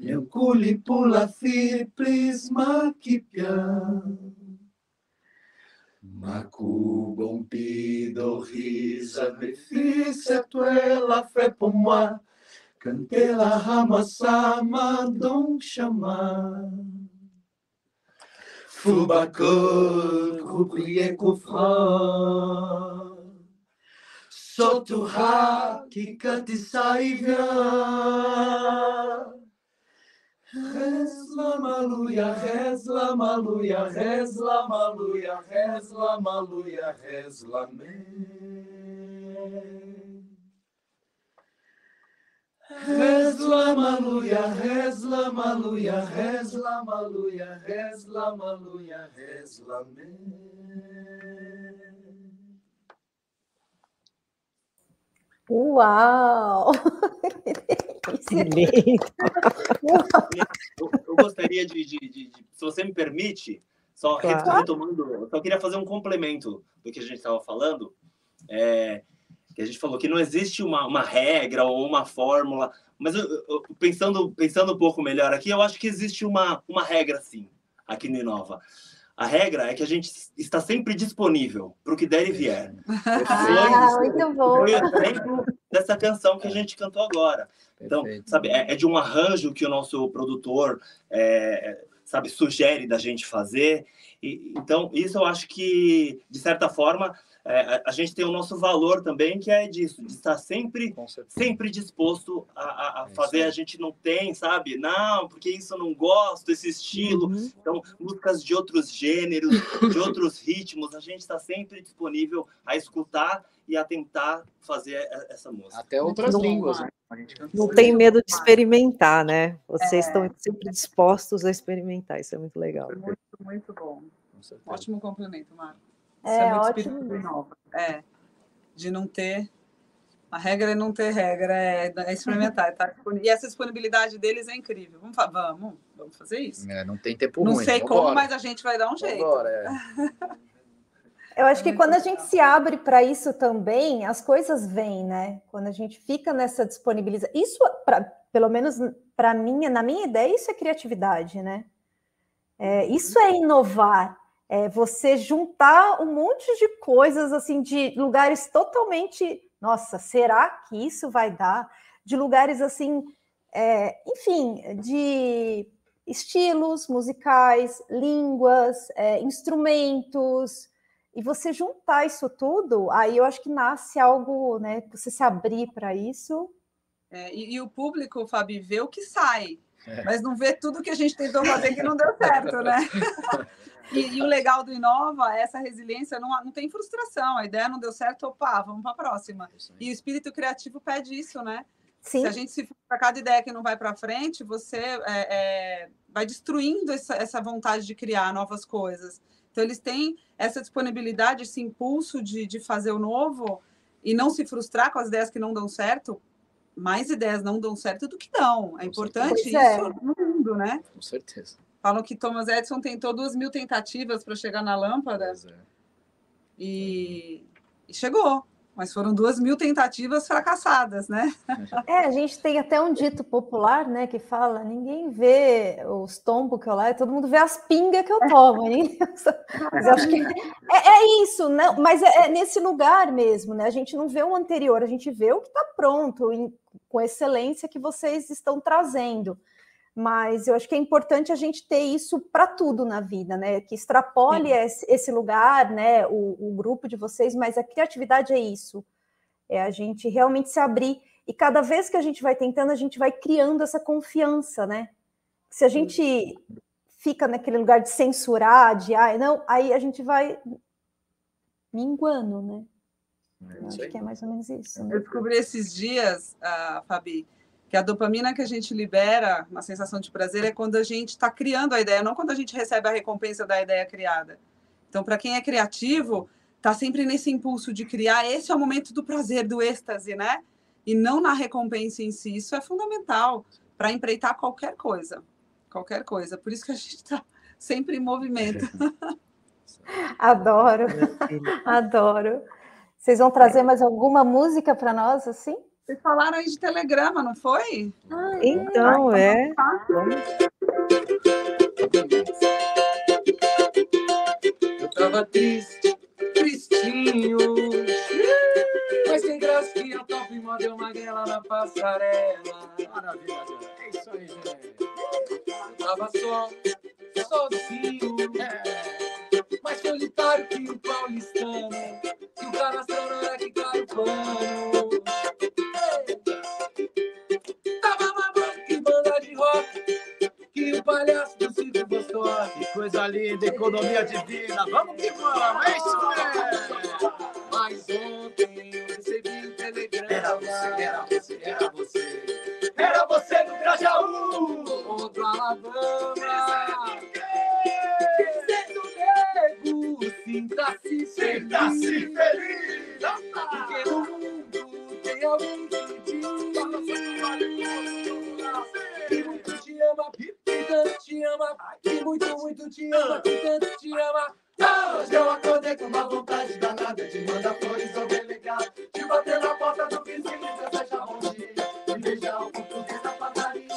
Yankuli pula fir prisma kipya. Maku bompido risa beneficia tuela moi. Cantela ramasama don chama. Fubacor, rubrier coufran. Soturra, que cante saivia. Resla maluia, resla maluia, resla maluia, resla maluia, resla me. Resla maluia, resla maluia, resla maluia, resla Uau! Que lindo! Eu, eu gostaria de, de, de, de, se você me permite, só claro. retomando, só queria fazer um complemento do que a gente estava falando. É, que a gente falou que não existe uma, uma regra ou uma fórmula, mas eu, eu, pensando, pensando um pouco melhor aqui, eu acho que existe uma, uma regra, sim, aqui no Inova. A regra é que a gente está sempre disponível para o que der e vier. Ah, muito bom. Foi o exemplo dessa canção que a gente cantou agora. Então, Perfeito. sabe, é, é, de um arranjo que o nosso produtor, é, sabe, sugere da gente fazer. E, então, isso eu acho que, de certa forma, é, a gente tem o nosso valor também, que é disso, de estar sempre, sempre disposto a, a, a é fazer. A gente não tem, sabe? Não, porque isso eu não gosto, esse estilo. Uhum. Então, músicas de outros gêneros, de outros ritmos, a gente está sempre disponível a escutar e a tentar fazer essa música. Até outras não, línguas, né? Não tem medo de experimentar, né? Vocês é. estão sempre dispostos a experimentar, isso é muito legal. Muito, muito bom. Ótimo complemento, Marco. Isso é, é muito ótimo. Nova. É, de não ter. A regra é não ter regra, é, é experimentar. Tá? E essa disponibilidade deles é incrível. Vamos, vamos, vamos fazer isso. É, não tem tempo não ruim. Não sei como, embora. mas a gente vai dar um jeito. Vambora, é. Eu acho que quando a gente se abre para isso também, as coisas vêm, né? Quando a gente fica nessa disponibilização. Isso, pra, pelo menos para mim, na minha ideia, isso é criatividade, né? É, isso é inovar é você juntar um monte de coisas assim de lugares totalmente, nossa, será que isso vai dar? De lugares assim, é, enfim, de estilos musicais, línguas, é, instrumentos, e você juntar isso tudo, aí eu acho que nasce algo, né? Você se abrir para isso. É, e, e, o público, Fabi, vê o que sai, é. mas não vê tudo que a gente tentou fazer que não deu certo, né? E, e, o legal do Inova é essa resiliência, não, não tem frustração. A ideia não deu certo, opa, vamos para a próxima. E o espírito criativo pede isso, né? Sim. Se a gente se para cada ideia que não vai para frente, você é, é, vai destruindo essa, essa vontade de criar novas coisas. Então, eles têm essa disponibilidade, esse impulso de, de fazer o novo e não se frustrar com as ideias que não dão certo. Mais ideias não dão certo do que dão. É importante isso é. no mundo, né? Com certeza. Falam que Thomas Edison tentou duas mil tentativas para chegar na lâmpada. É. E, e chegou mas foram duas mil tentativas fracassadas, né? É, a gente tem até um dito popular, né, que fala: ninguém vê os tombos que eu lá, todo mundo vê as pingas que eu tomo. mas acho que é, é isso, não, mas é, é, nesse lugar mesmo, né? A gente não vê o anterior, a gente vê o que está pronto, em, com excelência que vocês estão trazendo mas eu acho que é importante a gente ter isso para tudo na vida, né? Que extrapole esse, esse, lugar, né? O, o, grupo de vocês, mas a criatividade é isso, é a gente realmente se abrir e cada vez que a gente vai tentando, a gente vai criando essa confiança, né? Se a gente fica naquele lugar de censurar, de ai, não, aí a gente vai minguando, né? É acho que é mais ou menos isso. Né? Eu descobri esses dias, uh, Fabi, que a dopamina que a gente libera, uma sensação de prazer, é quando a gente está criando a ideia, não quando a gente recebe a recompensa da ideia criada. Então, para quem é criativo, está sempre nesse impulso de criar. Esse é o momento do prazer, do êxtase, né? E não na recompensa em si. Isso é fundamental para empreitar qualquer coisa. Qualquer coisa. Por isso que a gente está sempre em movimento. Adoro, adoro. Vocês vão trazer mais alguma música para nós, assim? Vocês falaram aí de telegrama, não foi? Ah, então, é. Eu tava triste, tristinho. Mas tem graça que a top mandei uma guerra na passarela. Maravilha, é isso aí, gente. Eu tava só, sozinho. É. Mais solitário que o paulistano. E o canastrão não era que cai o pano. Que o palhaço do circo gostou. Que coisa linda, economia divina. Vamos que vamos, é isso mesmo. Mas ontem eu recebi um telegrama. Era você, era você, era você. Era você do Grajaú. Outro Alabama. Sendo nego, sinta-se feliz. Sinta-se feliz. Porque no mundo tem alguém que que muito te ama, que tanto te ama, que muito, muito te ama, que tanto te ama. Hoje eu acordei com uma vontade danada de mandar flores ao delegado, de bater na porta do vizinho e desejar bom dia, e beijar o português da padaria.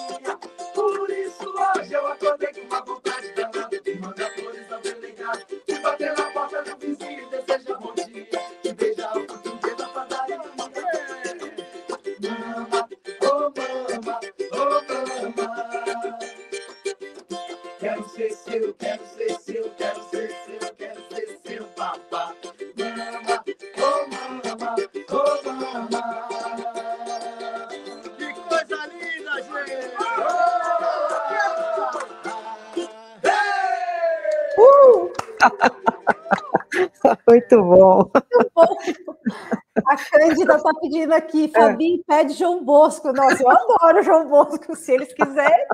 Por isso hoje eu acordei Muito bom. Muito bom. A Cândida está pedindo aqui, É. Fabi pede João Bosco. Nossa, eu adoro João Bosco. Se eles quiserem,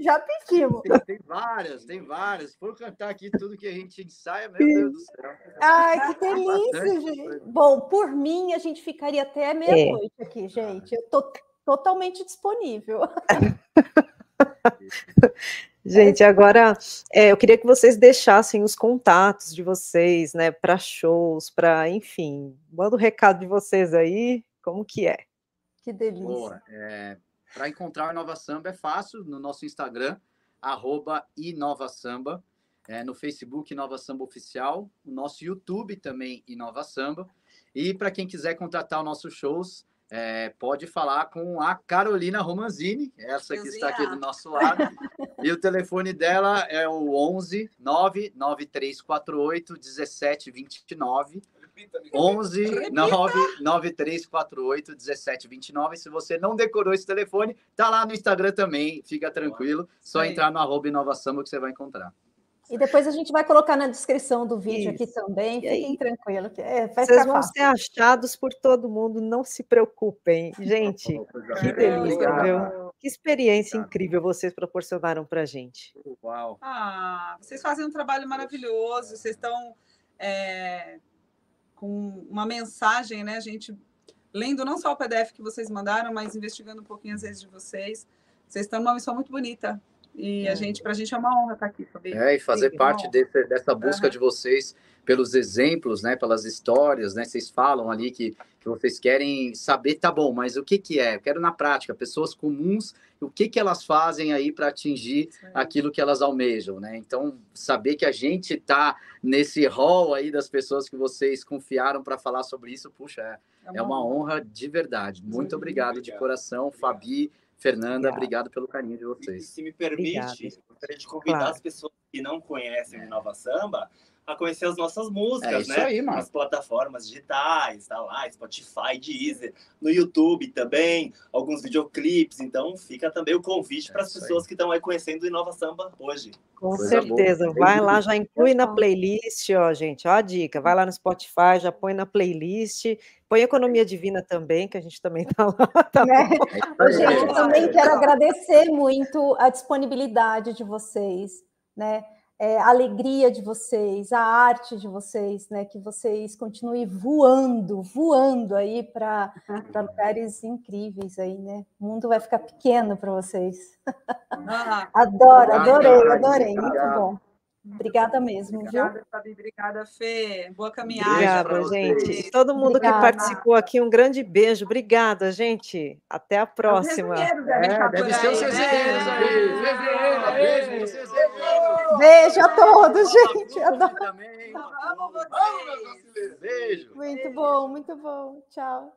já pedimos. Tem, tem várias, tem várias. For cantar aqui tudo que a gente ensaia, meu Deus do céu. Ai, que delícia, gente. coisa. Bom, por mim, a gente ficaria até meia-noite aqui, gente. Eu tô totalmente disponível. Gente, agora é, eu queria que vocês deixassem os contatos de vocês, né, para shows, para, enfim, manda o recado de vocês aí, como que é? Que delícia. Boa. Para encontrar o Inova Samba é fácil no nosso Instagram, arroba Inova Samba. É, no Facebook Inova Samba Oficial, o nosso YouTube também Inova Samba. E para quem quiser contratar os nossos shows, é, pode falar com a Carolina Romanzini, essa que está aqui do nosso lado. e o telefone dela é o 11 99348 1729. 11 99348 1729. Se você não decorou esse telefone, tá lá no Instagram também, fica tranquilo. Só entrar no arroba Inova Samba que você vai encontrar. E depois a gente vai colocar na descrição do vídeo aqui Isso. também. E aí? Fiquem tranquilos. que é, vai Vocês ficar vão fácil. ser achados por todo mundo, não se preocupem. Gente, que delícia, viu? Que experiência incrível vocês proporcionaram para gente. Uau. Ah, vocês fazem um trabalho maravilhoso, vocês estão é, com uma mensagem, né, gente? Lendo não só o PDF que vocês mandaram, mas investigando um pouquinho as redes de vocês. Vocês estão numa missão muito bonita. E a gente, pra gente é uma honra estar aqui, Fabi. É, e fazer Sim, parte desse, dessa busca Aham. de vocês pelos exemplos, né, pelas histórias, né, vocês falam ali que, que vocês querem saber, tá bom, mas o que que é? Eu quero na prática, pessoas comuns, o que que elas fazem aí para atingir aí. aquilo que elas almejam, né? Então, saber que a gente está nesse hall aí das pessoas que vocês confiaram para falar sobre isso, puxa, é, é uma honra de verdade. Muito Muito obrigado de obrigado. coração, Fabi, Fernanda, Obrigado. obrigado pelo carinho de E vocês. se me permite, Obrigada. gostaria de convidar Claro. as pessoas que não conhecem o Nova Samba a conhecer as nossas músicas, É isso né? aí, mano. Nas plataformas digitais, tá lá, Spotify, Deezer, no YouTube também, alguns videoclipes. Então, fica também o convite É para as isso aí. pessoas que estão aí conhecendo o Nova Samba hoje. Com Coisa boa. certeza. Vai lá, já inclui na playlist, ó, gente. Ó a dica. Vai lá no Spotify, já põe na playlist. Põe Economia Divina também, que a gente também tá lá. Tá Né? É Gente, eu também quero agradecer muito a disponibilidade de vocês, né? É, a alegria de vocês, a arte de vocês, né? Que vocês continuem voando, voando aí para lugares incríveis aí, né? O mundo vai ficar pequeno para vocês. Ah, Adoro, adorei, adorei, muito bom. Obrigada mesmo, viu? obrigada, Fabi. Obrigada, Fê. Boa caminhada. Obrigada, gente. vocês. E todo mundo Obrigada. que participou aqui, um grande beijo. Obrigada, gente. Até a Os próxima. É, deve ser os né? resenheiros aí. Resenheira, beijo, a todos, gente. Adoro. Também. Amo vocês. Beijo. Muito bom, muito bom. Tchau.